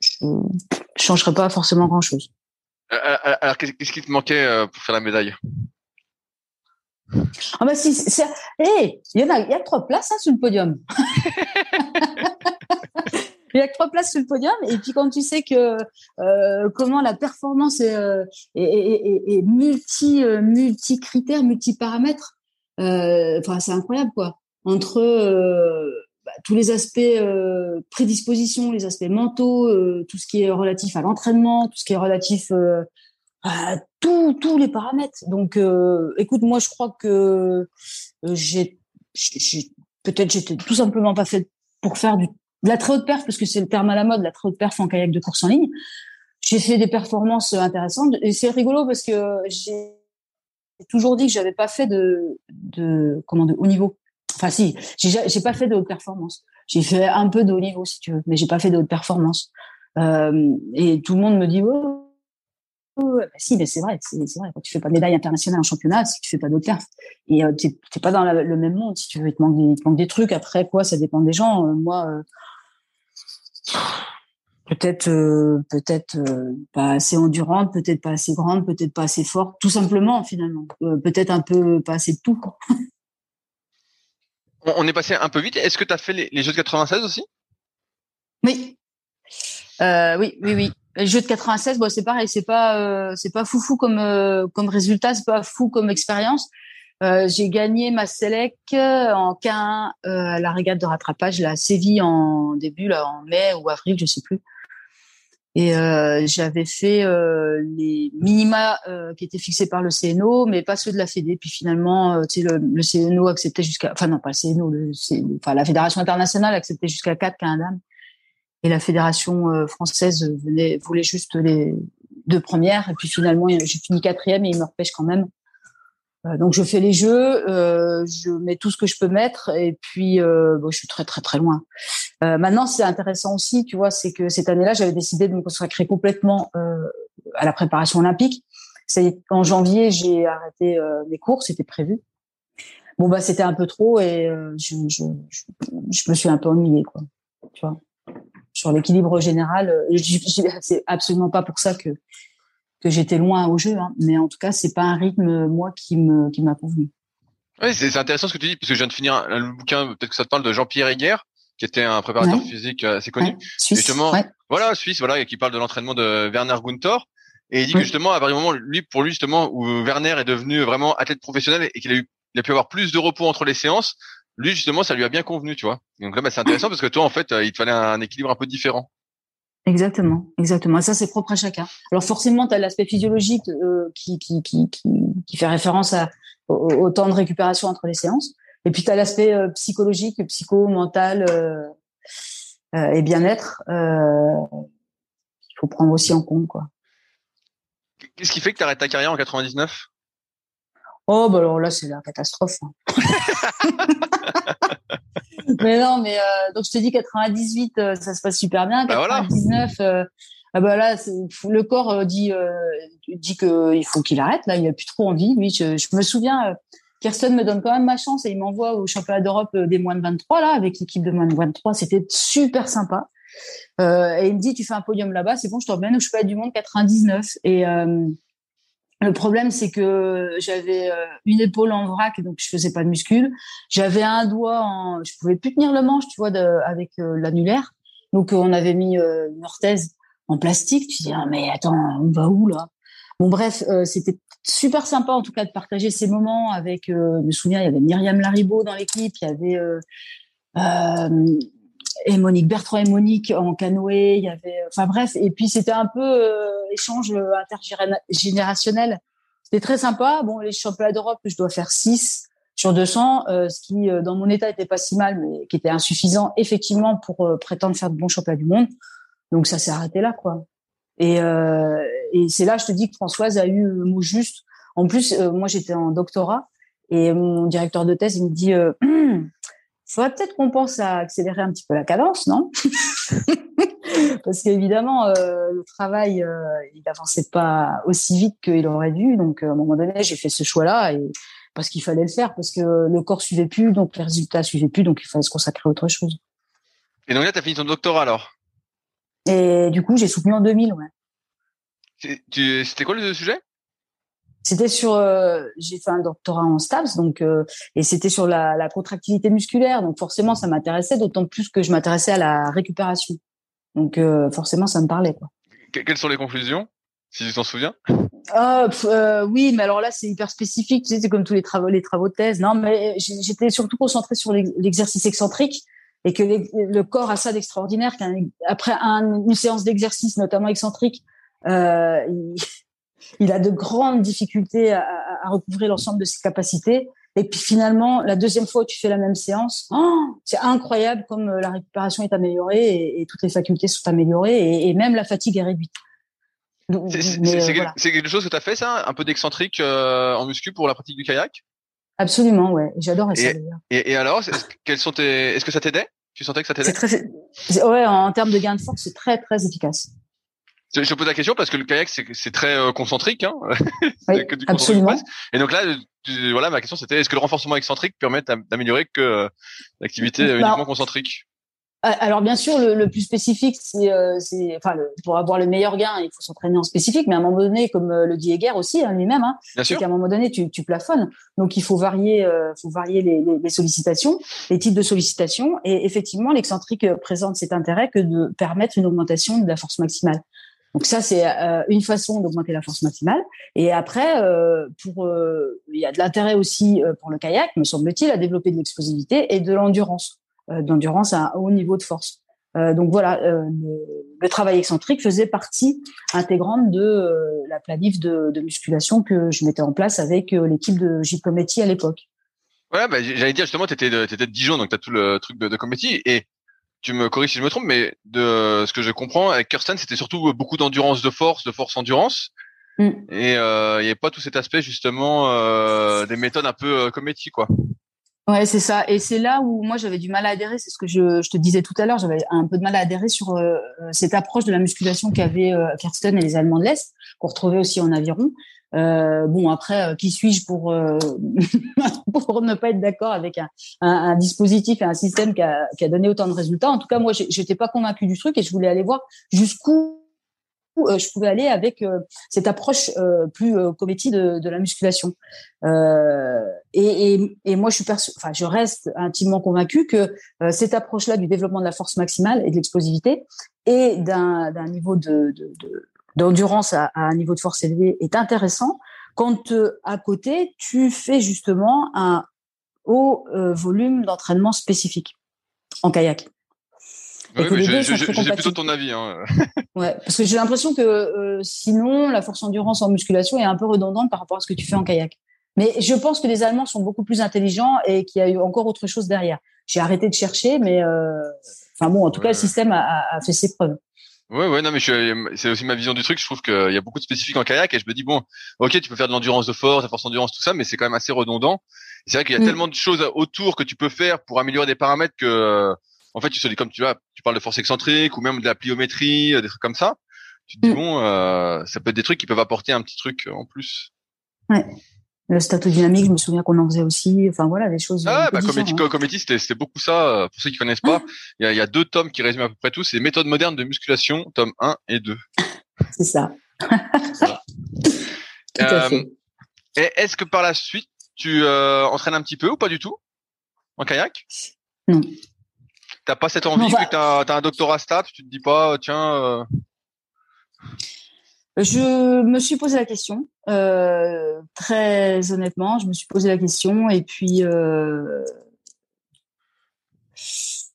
je ne changerai pas forcément grand-chose. Euh, euh, alors, qu'est-ce qui te manquait euh, pour faire la médaille? Ah bah si, hey, il y en a, il y a trois places hein, sur le podium. il y a trois places sur le podium et puis quand tu sais que euh, comment la performance est, est, est, est multi multi critères, multi paramètres, enfin c'est incroyable quoi. Entre bah, tous les aspects euh, prédisposition, les aspects mentaux, euh, tout ce qui est relatif à l'entraînement, tout ce qui est relatif euh, à tous tous les paramètres. Donc, écoute, moi, je crois que j'ai, peut-être j'étais tout simplement pas faite pour faire du, de la très haute perf, parce que c'est le terme à la mode, la très haute perf en kayak de course en ligne. J'ai fait des performances intéressantes et c'est rigolo parce que j'ai toujours dit que j'avais pas fait de, de comment de haut niveau. Enfin, si, j'ai pas fait de haute performance. J'ai fait un peu de haut niveau, si tu veux, mais j'ai pas fait de haute performance. Euh, et tout le monde me dit, bah si, mais c'est vrai, c'est vrai. Quand tu fais pas de médaille internationale en championnat, c'est que tu fais pas d'autres. Et euh, tu t'es pas dans le même monde, si tu veux. Il te, manque des, il te manque des trucs. Après, quoi, ça dépend des gens. Euh, moi, euh, peut-être, euh, peut-être pas assez endurante, peut-être pas assez grande, peut-être pas assez forte. Tout simplement, finalement. peut-être un peu pas assez de tout. on, est passé un peu vite. Est-ce que tu as fait les, Jeux de 96 aussi? Oui. Euh, oui, oui, oui. Les Jeux de 96, bon, c'est pareil, c'est pas, euh, c'est pas foufou comme euh, comme résultat, c'est pas fou comme expérience. j'ai gagné ma Selec en K1 à la régate de rattrapage, la Séville en début, là, en mai ou avril, je sais plus. Et euh, j'avais fait euh, les minima euh, qui étaient fixés par le CNO, mais pas ceux de la Fédé. Puis finalement, tu sais, le, le, CNO acceptait jusqu'à, enfin non pas le CNO, le, enfin la Fédération internationale acceptait jusqu'à 4 qu'un dame, et la Fédération française venait, voulait juste les deux premières. Et puis finalement, j'ai fini quatrième et il me repêche quand même. Euh, donc je fais les jeux, euh, je mets tout ce que je peux mettre et puis euh, bon, je suis très très très loin. Euh, maintenant c'est intéressant aussi, tu vois, c'est que cette année-là j'avais décidé de me consacrer complètement euh, à la préparation olympique. C'est en janvier j'ai arrêté mes cours, c'était prévu. Bon bah c'était un peu trop et je, je, je, je, me suis un peu ennuyée quoi, tu vois. Sur l'équilibre général, c'est absolument pas pour ça que que j'étais loin au jeu, hein. mais en tout cas, c'est pas un rythme moi qui me qui m'a convenu. Oui, c'est intéressant ce que tu dis parce que je viens de finir le bouquin, peut-être que ça te parle de Jean-Pierre Higuerre, qui était un préparateur physique assez connu. Suisse, justement, voilà, Suisse, voilà, qui parle de l'entraînement de Werner Gunther. Et il dit que justement, à partir du moment, lui, pour lui, justement, où Werner est devenu vraiment athlète professionnel et qu'il a eu, il a pu avoir plus de repos entre les séances, lui, justement, ça lui a bien convenu, tu vois. Donc là, bah, c'est intéressant parce que toi, en fait, il te fallait un équilibre un peu différent. Exactement, exactement. ça, c'est propre à chacun. Alors forcément, tu as l'aspect physiologique euh, qui, qui, qui, qui, fait référence à, au, temps de récupération entre les séances. Et puis, tu as l'aspect euh, psychologique, psycho, mental euh, euh et bien-être. Il faut prendre aussi en compte. quoi. Qu'est-ce qui fait que tu arrêtes ta carrière en 99 Oh, bah alors là, c'est la catastrophe. Hein. mais non, mais euh, donc je te dis 98, euh, ça se passe super bien. 99, bah euh, ah bah là, le corps dit dit que il faut qu'il arrête. Là, il a plus trop envie. Je, je me souviens. Kirsten me donne quand même ma chance et il m'envoie au championnat d'Europe des moins de 23 là avec l'équipe de moins de 23. C'était super sympa. et il me dit tu fais un podium là-bas, c'est bon, je t'emmène au championnat du monde 99. Et le problème, c'est que j'avais euh, une épaule en vrac, donc je faisais pas de muscule. J'avais un doigt, en... je pouvais plus tenir le manche, tu vois, avec euh, l'annulaire. Donc on avait mis euh, une orthèse en plastique. Tu dis ah, mais attends, on va où là? Bon bref, c'était super sympa en tout cas de partager ces moments avec. je me souviens, il y avait Myriam Laribo dans l'équipe, il y avait et Monique Bertrand et Monique en canoë. Il y avait, enfin bref, et puis c'était un peu euh, échange intergénérationnel. C'était très sympa. Bon, les championnats d'Europe, je dois faire 6 sur 200, euh, ce qui euh, dans mon état était pas si mal, mais qui était insuffisant effectivement pour prétendre faire de bons championnats du monde. Donc ça s'est arrêté là, quoi. Et c'est là, je te dis que Françoise a eu le mot juste. En plus, moi j'étais en doctorat et mon directeur de thèse il me dit faudrait peut-être qu'on pense à accélérer un petit peu la cadence, non Parce qu'évidemment, euh, le travail, euh, il n'avançait pas aussi vite qu'il aurait dû. Donc, à un moment donné, j'ai fait ce choix-là et parce qu'il fallait le faire, parce que le corps suivait plus, donc les résultats suivaient plus, donc il fallait se consacrer à autre chose. Et donc là, tu as fini ton doctorat alors? Et du coup, j'ai soutenu en 2000, ouais. C'était quoi le sujet? C'était sur, euh, j'ai fait un doctorat en STAPS, donc euh, et c'était sur la, la, contractilité musculaire, donc forcément ça m'intéressait, d'autant plus que je m'intéressais à la récupération. Donc euh, forcément ça me parlait quoi. Quelles sont les conclusions, si tu t'en souviens? Ah, Oui, mais alors là c'est hyper spécifique, tu sais, c'est comme tous les travaux, les travaux de thèse. Non, mais j'étais surtout concentrée sur l'exercice excentrique et que le corps a ça d'extraordinaire qu'après une séance d'exercice, notamment excentrique, euh, il, il a de grandes difficultés à, à recouvrir l'ensemble de ses capacités. Et puis finalement, la deuxième fois où tu fais la même séance, oh, c'est incroyable comme euh, la récupération est améliorée et, toutes les facultés sont améliorées et, même la fatigue est réduite. C'est quelque chose que tu as fait ça, un peu d'excentrique euh, en muscu pour la pratique du kayak? Absolument, ouais. J'adore ça. Et, et, alors, est-ce que ça t'aidait? Tu sentais que ça t'aidait? Ouais, en termes de gain de force, c'est très très efficace. Je pose la question parce que le kayak c'est très euh, concentrique, hein oui, absolument. Et donc là, voilà, ma question c'était est-ce que le renforcement excentrique permet d'améliorer que euh, l'activité bah, uniquement concentrique? alors bien sûr, le, le plus spécifique, c'est, euh, enfin, pour avoir le meilleur gain, il faut s'entraîner en spécifique, mais à un moment donné, comme le dit Eger aussi hein, lui-même, hein, c'est qu'à un moment donné, tu, tu plafonnes. Donc il faut varier, faut varier les, les, les, sollicitations, les types de sollicitations, et effectivement, l'excentrique présente cet intérêt que de permettre une augmentation de la force maximale. Donc ça, c'est euh, une façon d'augmenter la force maximale. Et après, euh, pour, euh, il y a de l'intérêt aussi pour le kayak, me semble-t-il, à développer de l'explosivité et de l'endurance, d'endurance à un haut niveau de force. donc voilà, le, travail excentrique faisait partie intégrante de la planif de, de, musculation que je mettais en place avec l'équipe de Gilles Cometti à l'époque. Ouais, bah, j'allais dire justement, tu étais de, de Dijon, donc tu as tout le truc de, de Cometti. Et tu me corriges si je me trompe, mais de ce que je comprends, avec Kirsten, c'était surtout beaucoup d'endurance de force, de force endurance. Mm. Et euh, il n'y avait pas tout cet aspect justement euh, des méthodes un peu euh, comédie, quoi. Ouais, c'est ça. Et c'est là où moi j'avais du mal à adhérer. C'est ce que je, je, te disais tout à l'heure. J'avais un peu de mal à adhérer sur euh, cette approche de la musculation qu'avaient euh, Kirsten et les Allemands de l'Est, qu'on retrouvait aussi en aviron. Euh, bon, après, euh, qui suis-je pour euh, pour ne pas être d'accord avec un, un, un, dispositif et un système qui a, qui a donné autant de résultats? En tout cas, moi, j'étais pas convaincu du truc et je voulais aller voir jusqu'où euh, je pouvais aller avec cette approche plus comédie de, de, la musculation. Et, et, et, moi, je suis enfin, je reste intimement convaincu que cette approche-là du développement de la force maximale et de l'explosivité et d'un niveau de, de, de d'endurance à, un niveau de force élevé est intéressant quand euh, à côté tu fais justement un haut euh, volume d'entraînement spécifique en kayak. Oui, j'ai plutôt ton avis. Hein. ouais, parce que j'ai l'impression que euh, sinon la force endurance en musculation est un peu redondante par rapport à ce que tu fais en kayak. Mais je pense que les Allemands sont beaucoup plus intelligents et qu'il y a eu encore autre chose derrière. J'ai arrêté de chercher, mais enfin bon, en tout cas, le système a, a fait ses preuves. Ouais, ouais, non, mais c'est aussi ma vision du truc. Je trouve qu'il y a beaucoup de spécifiques en kayak et je me dis bon, ok, tu peux faire de l'endurance de force, de la force endurance, tout ça, mais c'est quand même assez redondant. C'est vrai qu'il y a mm. tellement de choses autour que tu peux faire pour améliorer des paramètres que, en fait, tu sais, comme tu vois, tu parles de force excentrique ou même de la pliométrie, euh, des trucs comme ça. Tu te dis mm. bon, euh, ça peut être des trucs qui peuvent apporter un petit truc en plus. Ouais. Le statodynamique, je me souviens qu'on en faisait aussi. Enfin voilà, des choses. Ah, bah, Comedy, hein. c'était beaucoup ça. Euh, pour ceux qui connaissent pas, il y, a, y, a, deux tomes qui résument à peu près tout. C'est Méthode moderne de musculation, tome 1 et 2. C'est ça. euh, Est-ce que par la suite, tu euh, entraînes un petit peu ou pas du tout? En kayak? Non. T'as pas cette envie que t'as as un doctorat stat, tu te dis pas, tiens. Euh... Je me suis posé la question, euh, très honnêtement, je me suis posé la question et puis euh,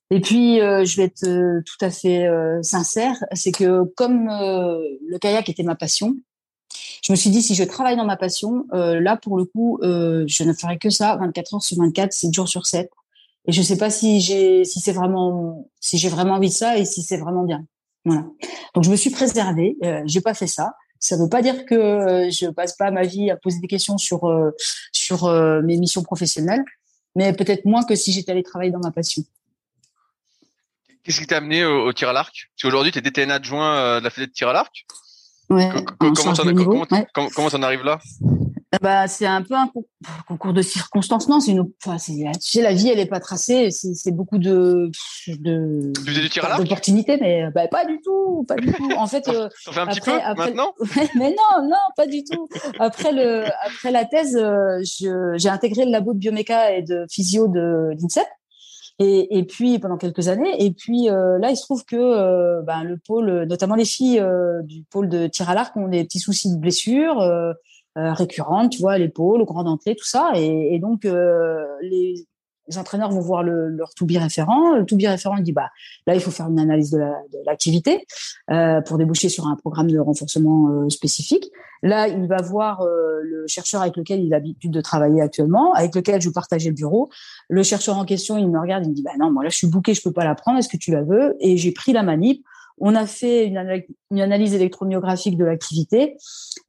et puis euh, je vais être tout à fait sincère, c'est que comme le kayak était ma passion, je me suis dit si je travaille dans ma passion, là pour le coup, je ne ferai que ça 24 heures sur 24, 7 jours sur 7. Et je sais pas si j'ai si c'est vraiment si j'ai vraiment envie de ça et si c'est vraiment bien. Voilà. Donc je me suis préservée. Euh, j'ai pas fait ça. Ça veut pas dire que euh, je passe pas ma vie à poser des questions sur euh, sur euh, mes missions professionnelles. mais peut-être moins que si j'étais allée travailler dans ma passion. Qu'est-ce qui t'a amené au, tir à l'arc? Parce qu'aujourd'hui, tu es DTN adjoint euh, de la fédé de tir à l'arc? Ouais, comment t'en arrives là? Bah, c'est un peu un concours de circonstances. Non, c'est une, enfin, c'est, tu sais, la vie, elle est pas tracée. C'est, c'est beaucoup de, de, d'opportunités, mais bah, pas du tout, pas du tout. En fait, euh, fait un petit peu maintenant? mais non, non, pas du tout. Après le, après la thèse, euh, j'ai intégré le labo de bioméca et de physio de l'INSEP. Et, et, puis pendant quelques années. Et puis euh, là, il se trouve que euh, ben, le pôle, notamment les filles euh, du pôle de tir à l'arc, ont des petits soucis de blessure. Euh, récurrentes, tu vois, l'épaule, le grand dentelé, tout ça. Et, et donc, euh, les, les, entraîneurs vont voir le, leur to référent. Le to référent dit, bah, là, il faut faire une analyse de l'activité la, euh, pour déboucher sur un programme de renforcement euh, spécifique. Là, il va voir euh, le chercheur avec lequel il a l'habitude de travailler actuellement, avec lequel je partageais le bureau. Le chercheur en question, il me regarde, il me dit, bah non, moi là, je suis booké, je peux pas la prendre. Est-ce que tu la veux? Et j'ai pris la manip. On a fait une, analyse électromyographique de l'activité.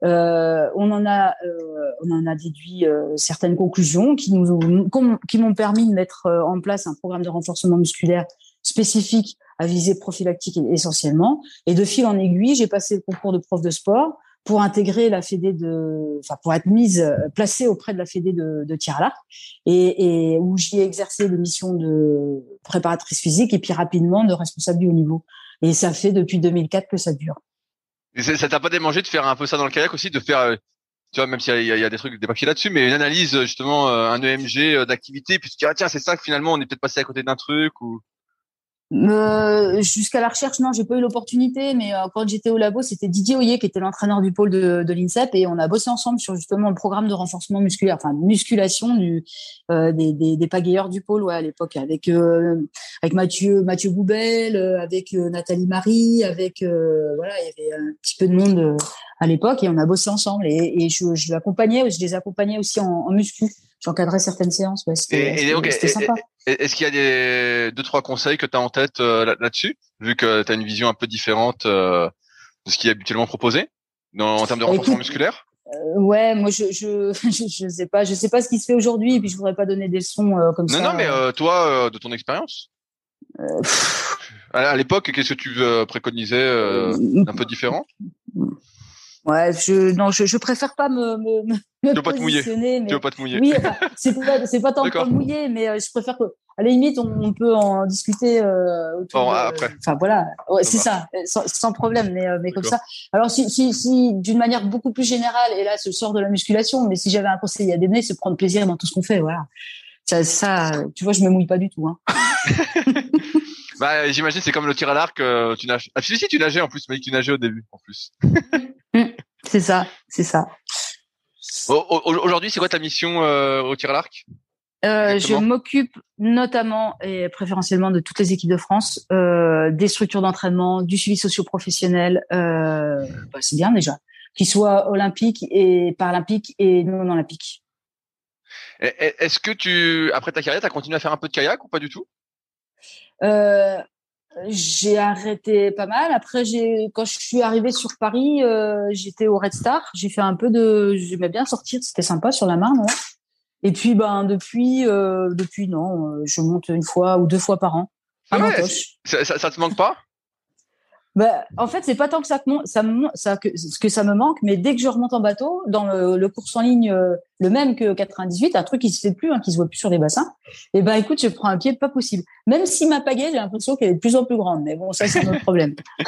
Euh, on en a, euh, on en a déduit euh, certaines conclusions qui nous qui m'ont permis de mettre en place un programme de renforcement musculaire spécifique à visée prophylactique essentiellement. Et de fil en aiguille, j'ai passé le concours de prof de sport pour intégrer la fédé de, enfin pour être mise, placée auprès de la fédé de, de tir à l'arc, et, et où j'y ai exercé des missions de préparatrice physique et puis rapidement de responsable du haut niveau. Et ça fait depuis 2004 que ça dure. Et ça t'a pas démangé de faire un peu ça dans le kayak aussi, de faire, euh, tu vois, même s'il y, y, a des trucs, des papiers là-dessus, mais une analyse justement, euh, un EMG euh, d'activité, puis tu dis ah tiens c'est ça que finalement on est peut-être passé à côté d'un truc ou. Euh, Jusqu'à la recherche, non, j'ai pas eu l'opportunité, mais euh, quand j'étais au labo, c'était Didier Oyer qui était l'entraîneur du pôle de, de l'INSEP et on a bossé ensemble sur justement le programme de renforcement musculaire, enfin musculation du, euh, des, des, des, pagayeurs du pôle ouais, à l'époque, avec euh, avec Mathieu Mathieu Boubel, euh, avec Nathalie Marie, avec voilà, il y avait un petit peu de monde à l'époque et on a bossé ensemble et, et je, je l'accompagnais, je les accompagnais aussi en, en muscu j'encadrais certaines séances. Ouais, c'était sympa. Est-ce qu'il y a des deux trois conseils que tu as en tête euh, là-dessus, vu que tu as une vision un peu différente euh, de ce qui est habituellement proposé dans, en termes de renforcement musculaire? euh, ouais, moi je, je je sais pas, je sais pas ce qui se fait aujourd'hui, et puis je voudrais pas donner des leçons comme ça. Non, non, mais toi, de ton expérience? à l'époque, qu'est-ce que tu préconisais un peu différent? Ouais, je non, je, je préfère pas me me, me tu pas te mouiller. Mais... Tu veux pas te mouiller. Oui, c'est pas c'est pas tant pour mouiller, mais euh, je préfère que à la limite on, on peut en discuter euh, autour après. Enfin voilà, ouais, c'est ça, sans, sans, problème, mais euh, mais comme ça. Alors si si si d'une manière beaucoup plus générale, et là ce sort de la musculation, mais si j'avais un conseil à donner, c'est prendre plaisir dans tout ce qu'on fait, voilà. Ça, ça, tu vois, je me mouille pas du tout. Hein. bah, j'imagine c'est comme le tir à l'arc. Euh, tu nages. Ah, si, si, tu nageais en plus, mais tu nageais au début en plus. Mm. c'est ça, c'est ça. Aujourd'hui, c'est quoi ta mission euh, au tir à l'arc euh, je m'occupe notamment et préférentiellement de toutes les équipes de France, euh, des structures d'entraînement, du suivi socio-professionnel. Euh, bah, c'est bien déjà, qu'ils soient olympiques et paralympiques et non olympiques. Est-ce que tu, après ta carrière, tu as continué à faire un peu de kayak ou pas du tout? J'ai arrêté pas mal. Après, j'ai quand je suis arrivée sur Paris, euh, j'étais au Red Star. J'ai fait un peu de, j'aimais bien sortir, c'était sympa sur la Marne. Ouais. Et puis, ben depuis, euh, depuis non, euh, je monte une fois ou deux fois par an. Ah ouais, ça, ça, ça, te manque pas? Bah, en fait, c'est pas tant que ça, ça, me, ça que, que ça me manque, mais dès que je remonte en bateau, dans le, le course en ligne, euh, le même que 98, un truc qui se fait plus, hein, qui se voit plus sur les bassins, et eh ben écoute, je prends un pied pas possible. Même si ma pagaie, j'ai l'impression qu'elle est de plus en plus grande, mais bon, ça c'est notre problème.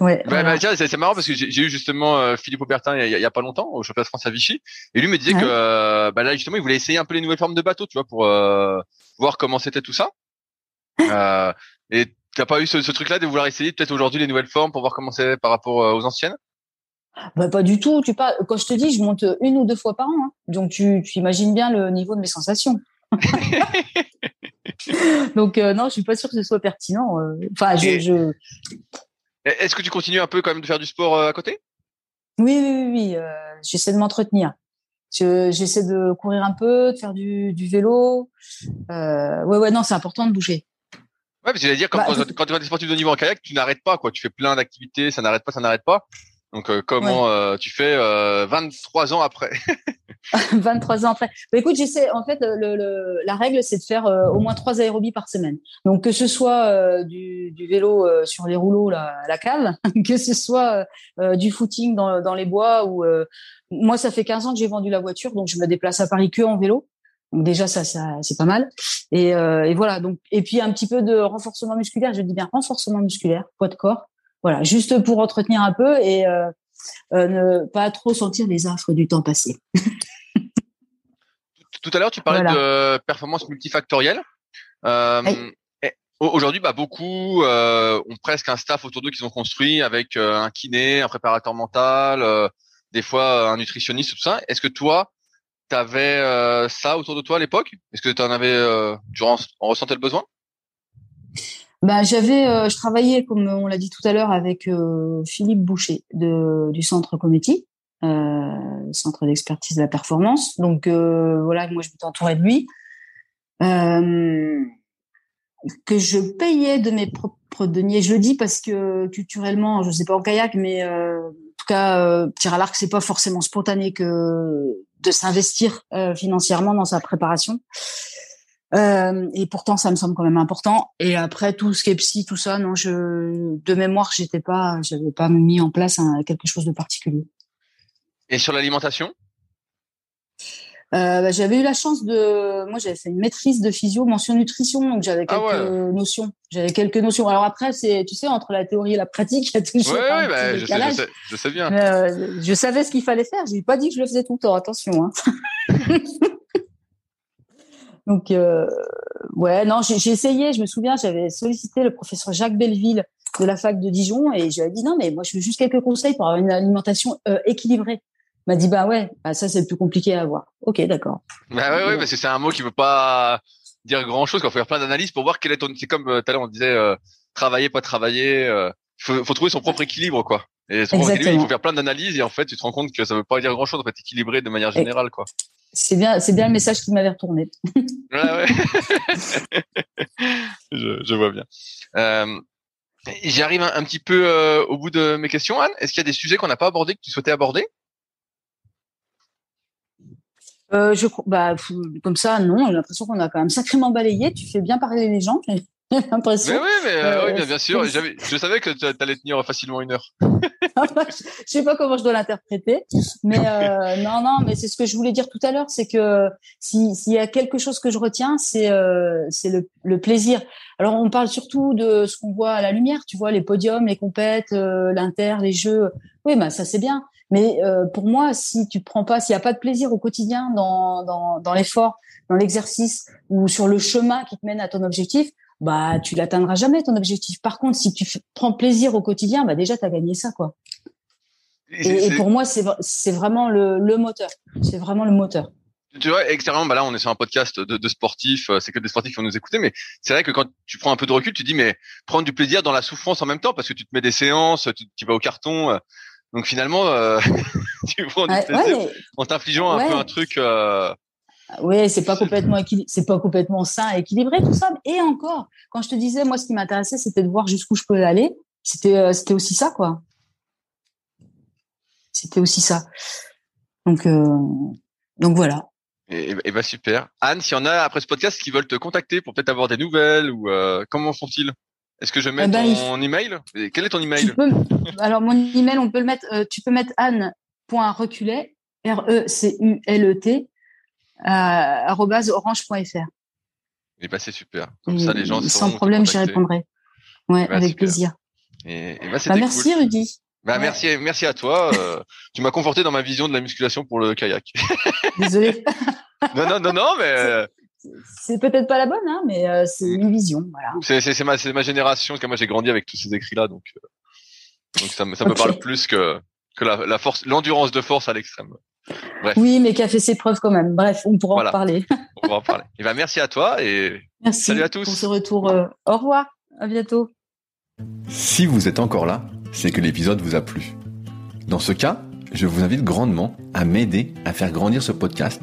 ouais. Bah, bah, tiens, c'est marrant parce que j'ai eu justement euh, Philippe Aubertin il y, a, pas longtemps au championnat de France à Vichy, et lui me disait que euh, bah, là justement il voulait essayer un peu les nouvelles formes de bateau, tu vois, pour voir comment c'était tout ça. Euh, et t'as pas eu ce, ce truc-là de vouloir essayer peut-être aujourd'hui les nouvelles formes pour voir comment c'est par rapport euh, aux anciennes? Bah, pas du tout. Tu pas quand je te dis, je monte une ou deux fois par an. Hein. Donc tu, tu imagines bien le niveau de mes sensations. Donc euh, non, je suis pas sûre que ce soit pertinent. Euh. Enfin, je, je... Est-ce que tu continues un peu quand même de faire du sport à côté? Oui, oui, oui. oui. J'essaie de m'entretenir. J'essaie de courir un peu, de faire du, du vélo. Euh, ouais, ouais, non, c'est important de bouger. Ouais, parce que dire, quand, bah, quand, tu es sportif de niveau en kayak, tu n'arrêtes pas, quoi. Tu fais plein d'activités, ça n'arrête pas, ça n'arrête pas. Donc, euh, comment euh, tu fais 23 euh, ans après? 23 ans après. Bah, écoute, j'essaie. En fait, le, la règle, c'est de faire euh, au moins trois aérobies par semaine. Donc que ce soit euh, du, du, vélo euh, sur les rouleaux là, à la cave, que ce soit du footing dans, dans les bois ou moi, ça fait 15 ans que j'ai vendu la voiture, donc je me déplace à Paris que en vélo. Donc déjà ça, ça c'est pas mal. Et, et, voilà. Donc et puis un petit peu de renforcement musculaire. Je dis bien renforcement musculaire, poids de corps. Voilà, juste pour entretenir un peu et euh, ne pas trop sentir les affres du temps passé. Tout à l'heure, tu parlais de performance multifactorielle. Euh, Aujourd'hui, bah, beaucoup euh, ont presque un staff autour d'eux qu'ils ont construit avec euh, un kiné, un préparateur mental, euh, des fois un nutritionniste, tout ça. Est-ce que toi, tu avais ça autour de toi à l'époque? Est-ce que tu en avais, tu en ressentais le besoin? Bah, j'avais, euh, je travaillais comme on l'a dit tout à l'heure avec euh, Philippe Boucher de, du centre Cometti, euh, centre d'expertise de la performance. Donc euh, voilà, moi je m'étais entourée de lui, que je payais de mes propres deniers. Je le dis parce que culturellement, je sais pas en kayak, mais en tout cas, tir à l'arc, c'est pas forcément spontané que de s'investir financièrement dans sa préparation. Euh, et pourtant, ça me semble quand même important. Et après, tout ce qui est psy, tout ça, non, je, de mémoire, j'étais pas, j'avais pas mis en place quelque chose de particulier. Et sur l'alimentation? Euh, bah, j'avais eu la chance de, moi j'avais fait une maîtrise de physio, mention nutrition, donc j'avais ah quelques notions. J'avais quelques notions. Alors après, c'est, tu sais, entre la théorie et la pratique, il y a toujours ouais, un bah, je, sais, je, sais, je, sais, bien. Euh, je savais ce qu'il fallait faire. J'ai pas dit que je le faisais tout le temps. Attention. Hein. Donc, euh, ouais, non, j'ai essayé. Je me souviens, j'avais sollicité le professeur Jacques Belleville de la fac de Dijon et je lui ai dit non, mais moi, je veux juste quelques conseils pour avoir une alimentation équilibrée. M'a dit bah ouais, bah ça c'est le plus compliqué à avoir. Ok, d'accord. Bah ouais, ouais, parce que c'est un mot qui veut pas dire grand chose. Quand faut faire plein d'analyses pour voir quel est ton. C'est comme euh, tout à l'heure on disait travailler, pas travailler. Il faut, faut, trouver son propre équilibre, quoi. Et son propre équilibre, il faut faire plein d'analyses et en fait, tu te rends compte que ça veut pas dire grand chose. En fait, équilibré de manière générale, quoi. C'est bien, c'est bien le message qui m'avait retourné. ouais, ouais. je, je, vois bien. Euh, J'arrive un, un, petit peu euh, au bout de mes questions, Anne. Est-ce qu'il y a des sujets qu'on n'a pas abordés que tu souhaitais aborder? Euh, je, bah, comme ça, non. J'ai l'impression qu'on a quand même sacrément balayé. Tu fais bien parler les gens. J'ai l'impression. Mais oui, mais euh, oui, bien, bien sûr. Je savais que tu allais tenir facilement une heure. je sais pas comment je dois l'interpréter, mais euh, non, non, mais c'est ce que je voulais dire tout à l'heure, c'est que s'il y a quelque chose que je retiens, c'est euh, c'est le, le, plaisir. Alors on parle surtout de ce qu'on voit à la lumière, tu vois, les podiums, les compètes, euh, l'inter, les jeux. Oui, bah ça c'est bien. Mais euh, pour moi, si tu prends pas, s'il y a pas de plaisir au quotidien dans dans, dans l'effort, dans l'exercice ou sur le chemin qui te mène à ton objectif, bah tu l'atteindras jamais ton objectif. Par contre, si tu prends plaisir au quotidien, bah déjà tu as gagné ça quoi. Et, pour moi, c'est vraiment le, le moteur. C'est vraiment le moteur. Tu vois, extérieurement, bah là, on est sur un podcast de, de sportifs, euh, c'est que des sportifs qui vont nous écouter, mais c'est vrai que quand tu prends un peu de recul, tu dis, mais prendre du plaisir dans la souffrance en même temps, parce que tu te mets des séances, tu, tu vas au carton, euh, donc finalement, euh, tu prends du plaisir en t'infligeant un peu un truc. Euh, oui, c'est pas complètement c'est pas complètement sain et équilibré tout ça. Et encore, quand je te disais, moi, ce qui m'intéressait, c'était de voir jusqu'où je peux aller. C'était, euh, c'était aussi ça, quoi. C'était aussi ça. Donc, donc voilà. Et, et, bah super. Anne, s'il y en a après ce podcast qui veulent te contacter pour peut-être avoir des nouvelles ou comment font-ils? Est-ce que je mets eh ben, ton email? Quel est ton email? Alors mon email, on peut le mettre. tu peux mettre anne.reculet R E C U L E T orange.fr. Et bah c'est super. Comme ça, les gens sans problème, j'y répondrai. Ouais, bah, avec plaisir. Et, et bah, bah, merci Rudy. Bah merci, merci à toi. Euh, tu m'as conforté dans ma vision de la musculation pour le kayak. Désolé. non non non non mais. Euh, c'est peut-être pas la bonne, hein, mais euh, c'est une vision, voilà. C'est ma, ma génération, que moi j'ai grandi avec tous ces écrits-là, donc donc ça, me, ça me parle plus que que la, la force, l'endurance de force à l'extrême. Oui, mais qui a fait ses preuves quand même. Bref, on pourra en parler. on pourra en parler. Et eh ben, merci à toi et merci salut à tous. Pour ce retour. Euh, au revoir. À bientôt. Si vous êtes encore là, c'est que l'épisode vous a plu. Dans ce cas, je vous invite grandement à m'aider à faire grandir ce podcast